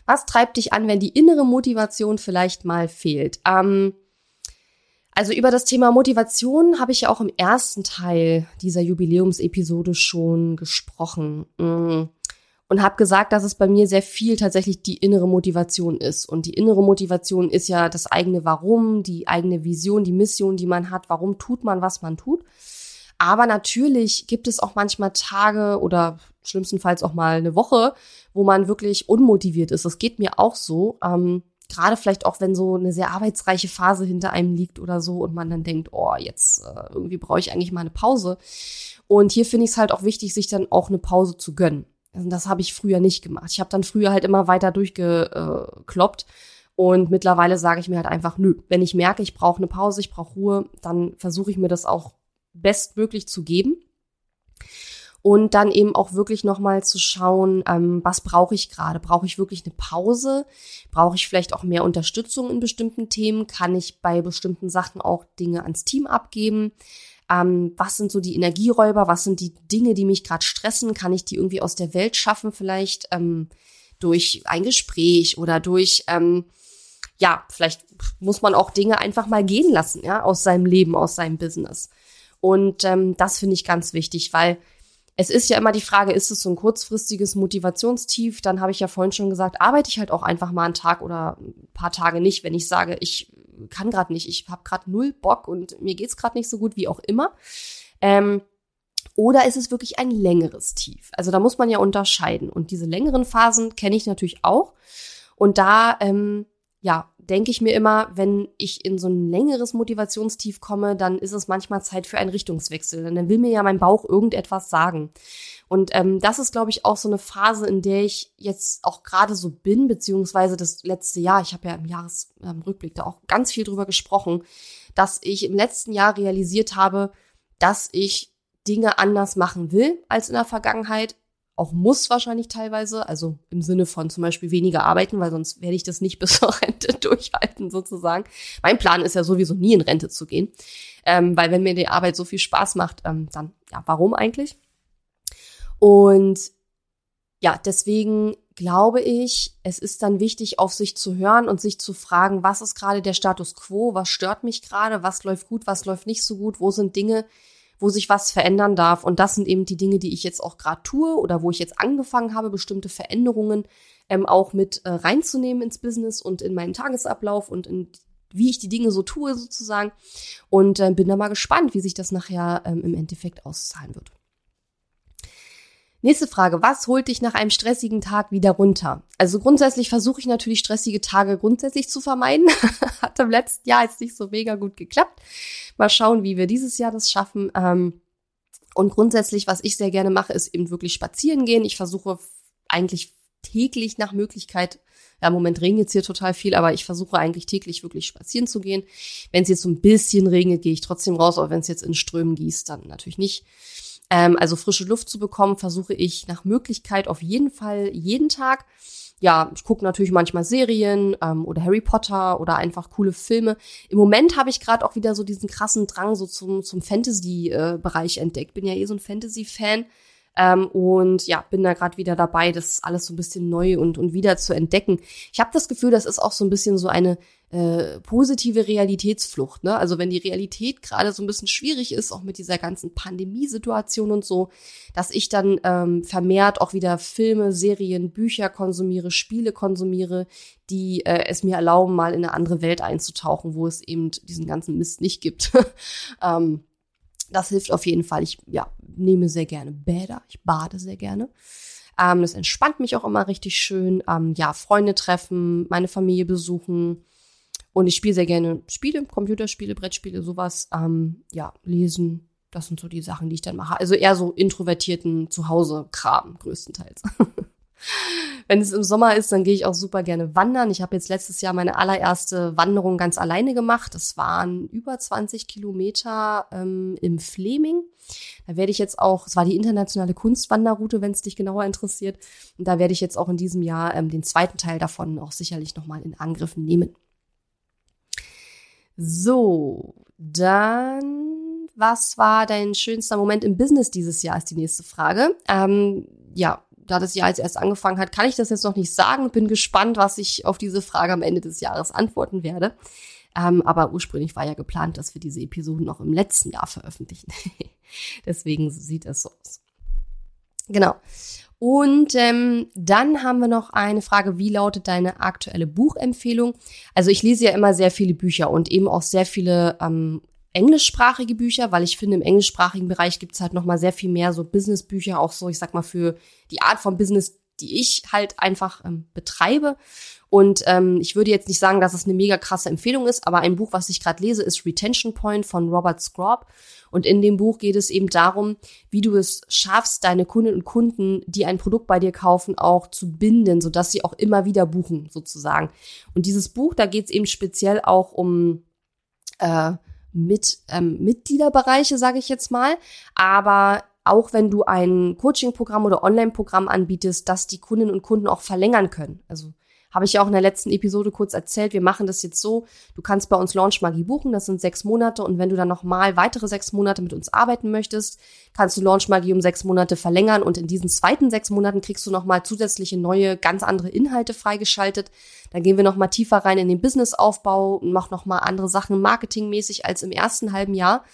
Was treibt dich an, wenn die innere Motivation vielleicht mal fehlt? Ähm, also über das Thema Motivation habe ich ja auch im ersten Teil dieser Jubiläumsepisode schon gesprochen mm. und habe gesagt, dass es bei mir sehr viel tatsächlich die innere Motivation ist. Und die innere Motivation ist ja das eigene Warum, die eigene Vision, die Mission, die man hat. Warum tut man, was man tut? Aber natürlich gibt es auch manchmal Tage oder schlimmstenfalls auch mal eine Woche, wo man wirklich unmotiviert ist. Das geht mir auch so. Ähm, gerade vielleicht auch, wenn so eine sehr arbeitsreiche Phase hinter einem liegt oder so und man dann denkt, oh, jetzt äh, irgendwie brauche ich eigentlich mal eine Pause. Und hier finde ich es halt auch wichtig, sich dann auch eine Pause zu gönnen. Also das habe ich früher nicht gemacht. Ich habe dann früher halt immer weiter durchgekloppt. Und mittlerweile sage ich mir halt einfach, nö, wenn ich merke, ich brauche eine Pause, ich brauche Ruhe, dann versuche ich mir das auch bestmöglich zu geben und dann eben auch wirklich nochmal zu schauen, ähm, was brauche ich gerade? Brauche ich wirklich eine Pause? Brauche ich vielleicht auch mehr Unterstützung in bestimmten Themen? Kann ich bei bestimmten Sachen auch Dinge ans Team abgeben? Ähm, was sind so die Energieräuber? Was sind die Dinge, die mich gerade stressen? Kann ich die irgendwie aus der Welt schaffen? Vielleicht ähm, durch ein Gespräch oder durch ähm, ja, vielleicht muss man auch Dinge einfach mal gehen lassen, ja, aus seinem Leben, aus seinem Business. Und ähm, das finde ich ganz wichtig, weil es ist ja immer die Frage, ist es so ein kurzfristiges Motivationstief? Dann habe ich ja vorhin schon gesagt, arbeite ich halt auch einfach mal einen Tag oder ein paar Tage nicht, wenn ich sage, ich kann gerade nicht, ich habe gerade null Bock und mir geht's gerade nicht so gut, wie auch immer. Ähm, oder ist es wirklich ein längeres Tief? Also da muss man ja unterscheiden. Und diese längeren Phasen kenne ich natürlich auch. Und da ähm, ja, denke ich mir immer, wenn ich in so ein längeres Motivationstief komme, dann ist es manchmal Zeit für einen Richtungswechsel. Denn dann will mir ja mein Bauch irgendetwas sagen. Und ähm, das ist, glaube ich, auch so eine Phase, in der ich jetzt auch gerade so bin, beziehungsweise das letzte Jahr, ich habe ja im Jahresrückblick da auch ganz viel drüber gesprochen, dass ich im letzten Jahr realisiert habe, dass ich Dinge anders machen will als in der Vergangenheit, auch muss wahrscheinlich teilweise, also im Sinne von zum Beispiel weniger arbeiten, weil sonst werde ich das nicht bis zur Rente durchhalten sozusagen. Mein Plan ist ja sowieso nie in Rente zu gehen, ähm, weil wenn mir die Arbeit so viel Spaß macht, ähm, dann ja, warum eigentlich? Und ja, deswegen glaube ich, es ist dann wichtig, auf sich zu hören und sich zu fragen, was ist gerade der Status quo, was stört mich gerade, was läuft gut, was läuft nicht so gut, wo sind Dinge, wo sich was verändern darf. Und das sind eben die Dinge, die ich jetzt auch gerade tue oder wo ich jetzt angefangen habe, bestimmte Veränderungen ähm, auch mit äh, reinzunehmen ins Business und in meinen Tagesablauf und in wie ich die Dinge so tue sozusagen. Und äh, bin da mal gespannt, wie sich das nachher ähm, im Endeffekt auszahlen wird. Nächste Frage. Was holt dich nach einem stressigen Tag wieder runter? Also grundsätzlich versuche ich natürlich stressige Tage grundsätzlich zu vermeiden. Hat im letzten Jahr jetzt nicht so mega gut geklappt. Mal schauen, wie wir dieses Jahr das schaffen. Ähm, und grundsätzlich, was ich sehr gerne mache, ist eben wirklich spazieren gehen. Ich versuche eigentlich täglich nach Möglichkeit, ja, im Moment regnet es hier total viel, aber ich versuche eigentlich täglich wirklich spazieren zu gehen. Wenn es jetzt so ein bisschen regnet, gehe ich trotzdem raus, aber wenn es jetzt in Strömen gießt, dann natürlich nicht. Ähm, also frische Luft zu bekommen, versuche ich nach Möglichkeit auf jeden Fall jeden Tag. Ja, ich gucke natürlich manchmal Serien ähm, oder Harry Potter oder einfach coole Filme. Im Moment habe ich gerade auch wieder so diesen krassen Drang so zum, zum Fantasy-Bereich entdeckt. Bin ja eh so ein Fantasy-Fan. Ähm, und ja, bin da gerade wieder dabei, das alles so ein bisschen neu und, und wieder zu entdecken. Ich habe das Gefühl, das ist auch so ein bisschen so eine äh, positive Realitätsflucht. Ne? Also wenn die Realität gerade so ein bisschen schwierig ist, auch mit dieser ganzen Pandemiesituation und so, dass ich dann ähm, vermehrt auch wieder Filme, Serien, Bücher konsumiere, Spiele konsumiere, die äh, es mir erlauben, mal in eine andere Welt einzutauchen, wo es eben diesen ganzen Mist nicht gibt. ähm, das hilft auf jeden Fall. Ich ja, nehme sehr gerne Bäder. Ich bade sehr gerne. Ähm, das entspannt mich auch immer richtig schön. Ähm, ja, Freunde treffen, meine Familie besuchen. Und ich spiele sehr gerne Spiele, Computerspiele, Brettspiele, sowas. Ähm, ja, lesen. Das sind so die Sachen, die ich dann mache. Also eher so introvertierten Zuhause-Kram größtenteils. Wenn es im Sommer ist, dann gehe ich auch super gerne wandern. Ich habe jetzt letztes Jahr meine allererste Wanderung ganz alleine gemacht. Das waren über 20 Kilometer ähm, im Fleming. Da werde ich jetzt auch, es war die internationale Kunstwanderroute, wenn es dich genauer interessiert. Und da werde ich jetzt auch in diesem Jahr ähm, den zweiten Teil davon auch sicherlich nochmal in Angriff nehmen. So, dann, was war dein schönster Moment im Business dieses Jahr, ist die nächste Frage. Ähm, ja, da das Jahr jetzt erst angefangen hat, kann ich das jetzt noch nicht sagen. Bin gespannt, was ich auf diese Frage am Ende des Jahres antworten werde. Ähm, aber ursprünglich war ja geplant, dass wir diese Episoden noch im letzten Jahr veröffentlichen. Deswegen sieht es so aus. Genau. Und ähm, dann haben wir noch eine Frage, wie lautet deine aktuelle Buchempfehlung? Also ich lese ja immer sehr viele Bücher und eben auch sehr viele ähm, englischsprachige Bücher, weil ich finde, im englischsprachigen Bereich gibt es halt noch mal sehr viel mehr so Businessbücher, auch so, ich sag mal, für die Art von Business, die ich halt einfach ähm, betreibe. Und ähm, ich würde jetzt nicht sagen, dass es eine mega krasse Empfehlung ist, aber ein Buch, was ich gerade lese, ist Retention Point von Robert Scrobb. Und in dem Buch geht es eben darum, wie du es schaffst, deine Kundinnen und Kunden, die ein Produkt bei dir kaufen, auch zu binden, sodass sie auch immer wieder buchen, sozusagen. Und dieses Buch, da geht es eben speziell auch um äh, mit ähm, Mitgliederbereiche, sage ich jetzt mal. Aber auch wenn du ein Coaching-Programm oder Online-Programm anbietest, dass die Kundinnen und Kunden auch verlängern können. Also habe ich ja auch in der letzten Episode kurz erzählt. Wir machen das jetzt so. Du kannst bei uns Launch Magie buchen. Das sind sechs Monate. Und wenn du dann nochmal weitere sechs Monate mit uns arbeiten möchtest, kannst du Launch Magie um sechs Monate verlängern. Und in diesen zweiten sechs Monaten kriegst du nochmal zusätzliche neue, ganz andere Inhalte freigeschaltet. Dann gehen wir nochmal tiefer rein in den Businessaufbau und machen nochmal andere Sachen marketingmäßig als im ersten halben Jahr.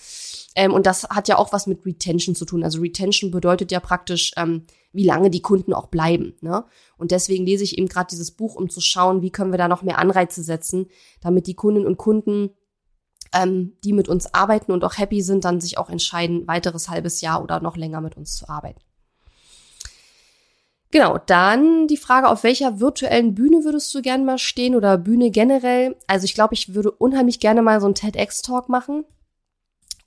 Ähm, und das hat ja auch was mit Retention zu tun. Also Retention bedeutet ja praktisch, ähm, wie lange die Kunden auch bleiben. Ne? Und deswegen lese ich eben gerade dieses Buch, um zu schauen, wie können wir da noch mehr Anreize setzen, damit die Kundinnen und Kunden, ähm, die mit uns arbeiten und auch happy sind, dann sich auch entscheiden, weiteres halbes Jahr oder noch länger mit uns zu arbeiten. Genau, dann die Frage, auf welcher virtuellen Bühne würdest du gerne mal stehen oder Bühne generell? Also ich glaube, ich würde unheimlich gerne mal so einen TEDx-Talk machen.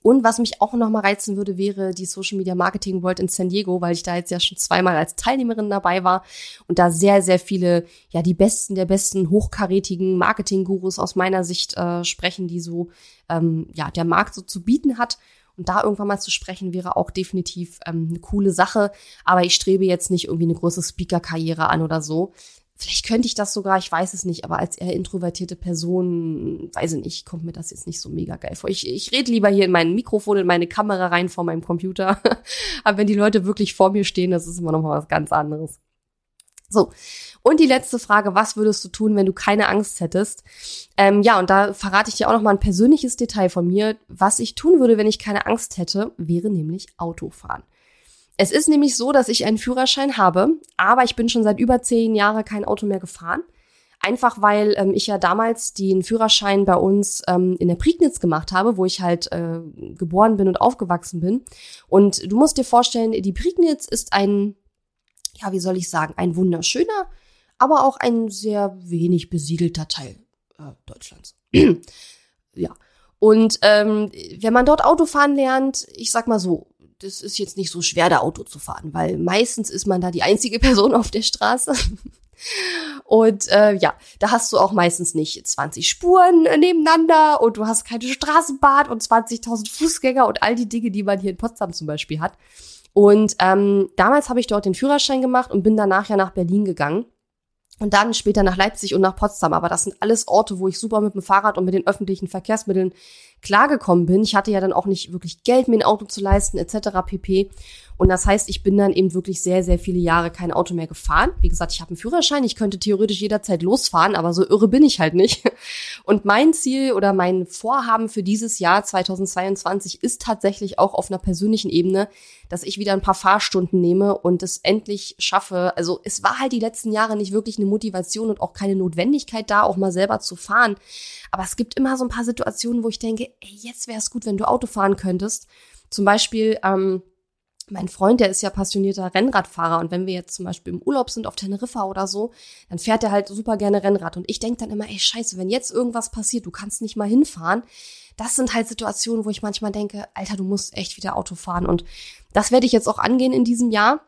Und was mich auch noch mal reizen würde, wäre die Social Media Marketing World in San Diego, weil ich da jetzt ja schon zweimal als Teilnehmerin dabei war und da sehr, sehr viele, ja, die besten der besten hochkarätigen Marketing-Gurus aus meiner Sicht äh, sprechen, die so, ähm, ja, der Markt so zu bieten hat. Und da irgendwann mal zu sprechen, wäre auch definitiv ähm, eine coole Sache. Aber ich strebe jetzt nicht irgendwie eine große Speaker-Karriere an oder so. Vielleicht könnte ich das sogar, ich weiß es nicht, aber als eher introvertierte Person, weiß ich nicht, kommt mir das jetzt nicht so mega geil vor. Ich, ich rede lieber hier in mein Mikrofon, in meine Kamera rein vor meinem Computer. aber wenn die Leute wirklich vor mir stehen, das ist immer noch mal was ganz anderes. So. Und die letzte Frage, was würdest du tun, wenn du keine Angst hättest? Ähm, ja, und da verrate ich dir auch noch mal ein persönliches Detail von mir. Was ich tun würde, wenn ich keine Angst hätte, wäre nämlich Autofahren. Es ist nämlich so, dass ich einen Führerschein habe, aber ich bin schon seit über zehn Jahren kein Auto mehr gefahren. Einfach weil ähm, ich ja damals den Führerschein bei uns ähm, in der Prignitz gemacht habe, wo ich halt äh, geboren bin und aufgewachsen bin. Und du musst dir vorstellen, die Prignitz ist ein ja, wie soll ich sagen, ein wunderschöner, aber auch ein sehr wenig besiedelter Teil äh, Deutschlands. ja. Und ähm, wenn man dort Autofahren lernt, ich sag mal so, das ist jetzt nicht so schwer, da Auto zu fahren, weil meistens ist man da die einzige Person auf der Straße. Und äh, ja, da hast du auch meistens nicht 20 Spuren nebeneinander und du hast keine Straßenbahn und 20.000 Fußgänger und all die Dinge, die man hier in Potsdam zum Beispiel hat. Und ähm, damals habe ich dort den Führerschein gemacht und bin danach ja nach Berlin gegangen. Und dann später nach Leipzig und nach Potsdam. Aber das sind alles Orte, wo ich super mit dem Fahrrad und mit den öffentlichen Verkehrsmitteln klargekommen bin. Ich hatte ja dann auch nicht wirklich Geld, mir ein Auto zu leisten, etc. pp. Und das heißt, ich bin dann eben wirklich sehr, sehr viele Jahre kein Auto mehr gefahren. Wie gesagt, ich habe einen Führerschein, ich könnte theoretisch jederzeit losfahren, aber so irre bin ich halt nicht. Und mein Ziel oder mein Vorhaben für dieses Jahr 2022 ist tatsächlich auch auf einer persönlichen Ebene, dass ich wieder ein paar Fahrstunden nehme und es endlich schaffe. Also es war halt die letzten Jahre nicht wirklich eine Motivation und auch keine Notwendigkeit da, auch mal selber zu fahren. Aber es gibt immer so ein paar Situationen, wo ich denke, ey, jetzt wäre es gut, wenn du Auto fahren könntest. Zum Beispiel, ähm, mein Freund, der ist ja passionierter Rennradfahrer und wenn wir jetzt zum Beispiel im Urlaub sind auf Teneriffa oder so, dann fährt er halt super gerne Rennrad und ich denke dann immer, ey scheiße, wenn jetzt irgendwas passiert, du kannst nicht mal hinfahren. Das sind halt Situationen, wo ich manchmal denke, Alter, du musst echt wieder Auto fahren und das werde ich jetzt auch angehen in diesem Jahr.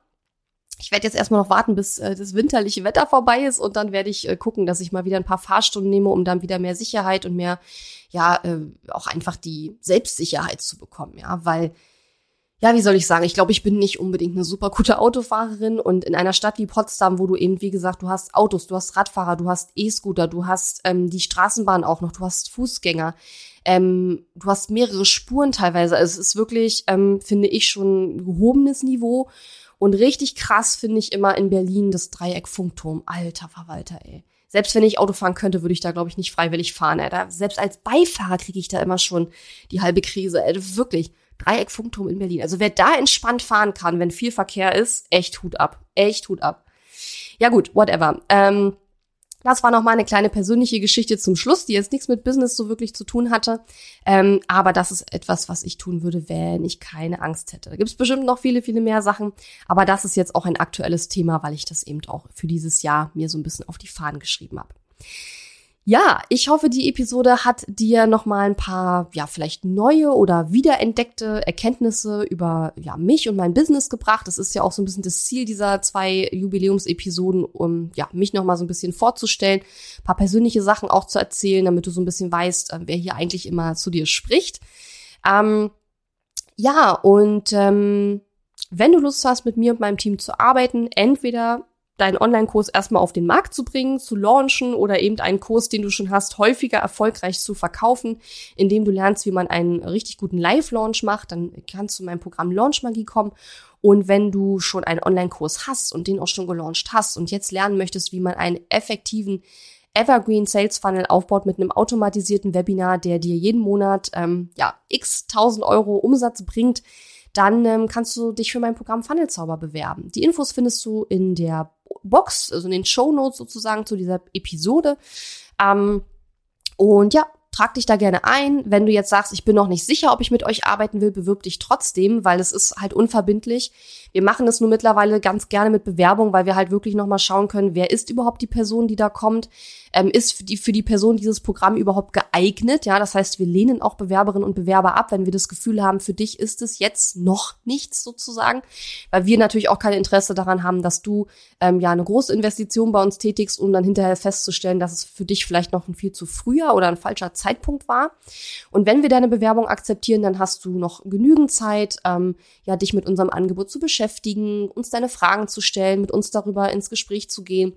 Ich werde jetzt erstmal noch warten, bis äh, das winterliche Wetter vorbei ist und dann werde ich äh, gucken, dass ich mal wieder ein paar Fahrstunden nehme, um dann wieder mehr Sicherheit und mehr, ja, äh, auch einfach die Selbstsicherheit zu bekommen, ja, weil ja, wie soll ich sagen, ich glaube, ich bin nicht unbedingt eine super gute Autofahrerin und in einer Stadt wie Potsdam, wo du eben, wie gesagt, du hast Autos, du hast Radfahrer, du hast E-Scooter, du hast ähm, die Straßenbahn auch noch, du hast Fußgänger, ähm, du hast mehrere Spuren teilweise. Also es ist wirklich, ähm, finde ich, schon ein gehobenes Niveau und richtig krass finde ich immer in Berlin das Dreieck Funkturm. Alter Verwalter, ey. Selbst wenn ich Auto fahren könnte, würde ich da, glaube ich, nicht freiwillig fahren. Ey. Da, selbst als Beifahrer kriege ich da immer schon die halbe Krise. Ey. Wirklich. Dreieck Funkturm in Berlin. Also wer da entspannt fahren kann, wenn viel Verkehr ist, echt Hut ab. Echt Hut ab. Ja gut, whatever. Ähm, das war noch mal eine kleine persönliche Geschichte zum Schluss, die jetzt nichts mit Business so wirklich zu tun hatte. Ähm, aber das ist etwas, was ich tun würde, wenn ich keine Angst hätte. Da gibt es bestimmt noch viele, viele mehr Sachen. Aber das ist jetzt auch ein aktuelles Thema, weil ich das eben auch für dieses Jahr mir so ein bisschen auf die Fahnen geschrieben habe. Ja, ich hoffe, die Episode hat dir nochmal ein paar, ja, vielleicht neue oder wiederentdeckte Erkenntnisse über, ja, mich und mein Business gebracht. Das ist ja auch so ein bisschen das Ziel dieser zwei Jubiläumsepisoden, um, ja, mich nochmal so ein bisschen vorzustellen, ein paar persönliche Sachen auch zu erzählen, damit du so ein bisschen weißt, äh, wer hier eigentlich immer zu dir spricht. Ähm, ja, und ähm, wenn du Lust hast, mit mir und meinem Team zu arbeiten, entweder deinen Online-Kurs erstmal auf den Markt zu bringen, zu launchen oder eben einen Kurs, den du schon hast, häufiger erfolgreich zu verkaufen, indem du lernst, wie man einen richtig guten Live-Launch macht, dann kannst du mein Programm Launch Magie kommen. Und wenn du schon einen Online-Kurs hast und den auch schon gelauncht hast und jetzt lernen möchtest, wie man einen effektiven Evergreen Sales Funnel aufbaut mit einem automatisierten Webinar, der dir jeden Monat ähm, ja x tausend Euro Umsatz bringt, dann ähm, kannst du dich für mein Programm Funnelzauber bewerben. Die Infos findest du in der Box, also in den Show Notes sozusagen zu dieser Episode. Ähm, und ja, trag dich da gerne ein. Wenn du jetzt sagst, ich bin noch nicht sicher, ob ich mit euch arbeiten will, bewirb dich trotzdem, weil es ist halt unverbindlich. Wir machen das nur mittlerweile ganz gerne mit Bewerbung, weil wir halt wirklich nochmal schauen können, wer ist überhaupt die Person, die da kommt ähm, ist für die, für die Person dieses Programm überhaupt geeignet. Ja, das heißt, wir lehnen auch Bewerberinnen und Bewerber ab, wenn wir das Gefühl haben, für dich ist es jetzt noch nichts sozusagen, weil wir natürlich auch kein Interesse daran haben, dass du ähm, ja eine große Investition bei uns tätigst, um dann hinterher festzustellen, dass es für dich vielleicht noch ein viel zu früher oder ein falscher Zeitpunkt war. Und wenn wir deine Bewerbung akzeptieren, dann hast du noch genügend Zeit, ähm, ja, dich mit unserem Angebot zu beschäftigen, uns deine Fragen zu stellen, mit uns darüber ins Gespräch zu gehen,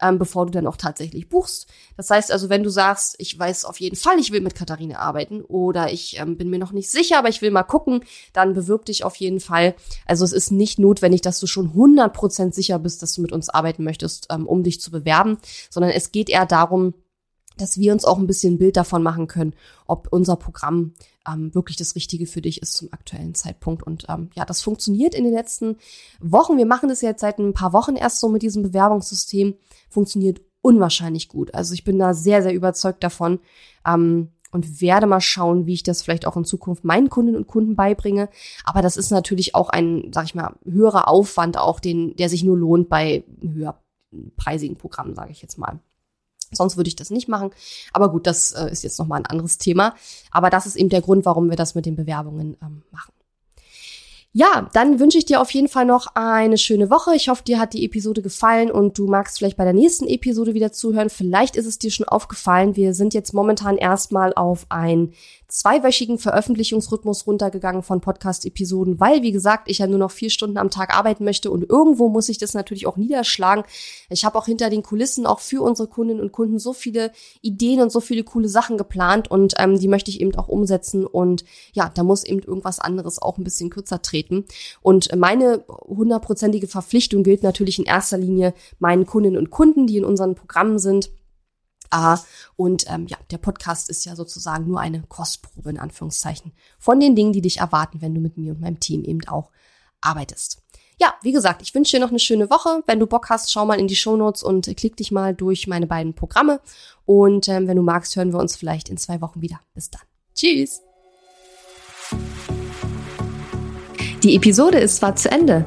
ähm, bevor du dann auch tatsächlich buchst. Das heißt also, wenn du sagst, ich weiß auf jeden Fall, ich will mit Katharina arbeiten oder ich ähm, bin mir noch nicht sicher, aber ich will mal gucken, dann bewirb dich auf jeden Fall. Also es ist nicht notwendig, dass du schon 100% sicher bist, dass du mit uns arbeiten möchtest, ähm, um dich zu bewerben, sondern es geht eher darum, dass wir uns auch ein bisschen ein Bild davon machen können, ob unser Programm ähm, wirklich das Richtige für dich ist zum aktuellen Zeitpunkt. Und ähm, ja, das funktioniert in den letzten Wochen. Wir machen das jetzt seit ein paar Wochen erst so mit diesem Bewerbungssystem. Funktioniert unwahrscheinlich gut. Also ich bin da sehr, sehr überzeugt davon. Ähm, und werde mal schauen, wie ich das vielleicht auch in Zukunft meinen Kundinnen und Kunden beibringe. Aber das ist natürlich auch ein, sag ich mal, höherer Aufwand, auch den, der sich nur lohnt bei höherpreisigen Programmen, sage ich jetzt mal. Sonst würde ich das nicht machen. Aber gut, das äh, ist jetzt nochmal ein anderes Thema. Aber das ist eben der Grund, warum wir das mit den Bewerbungen ähm, machen. Ja, dann wünsche ich dir auf jeden Fall noch eine schöne Woche. Ich hoffe, dir hat die Episode gefallen und du magst vielleicht bei der nächsten Episode wieder zuhören. Vielleicht ist es dir schon aufgefallen. Wir sind jetzt momentan erstmal auf ein zweiwöchigen Veröffentlichungsrhythmus runtergegangen von Podcast-Episoden, weil, wie gesagt, ich ja nur noch vier Stunden am Tag arbeiten möchte und irgendwo muss ich das natürlich auch niederschlagen. Ich habe auch hinter den Kulissen auch für unsere Kundinnen und Kunden so viele Ideen und so viele coole Sachen geplant und ähm, die möchte ich eben auch umsetzen und ja, da muss eben irgendwas anderes auch ein bisschen kürzer treten. Und meine hundertprozentige Verpflichtung gilt natürlich in erster Linie meinen Kundinnen und Kunden, die in unseren Programmen sind A. Und ähm, ja, der Podcast ist ja sozusagen nur eine Kostprobe in Anführungszeichen von den Dingen, die dich erwarten, wenn du mit mir und meinem Team eben auch arbeitest. Ja, wie gesagt, ich wünsche dir noch eine schöne Woche. Wenn du Bock hast, schau mal in die Shownotes und klick dich mal durch meine beiden Programme. Und ähm, wenn du magst, hören wir uns vielleicht in zwei Wochen wieder. Bis dann. Tschüss. Die Episode ist zwar zu Ende,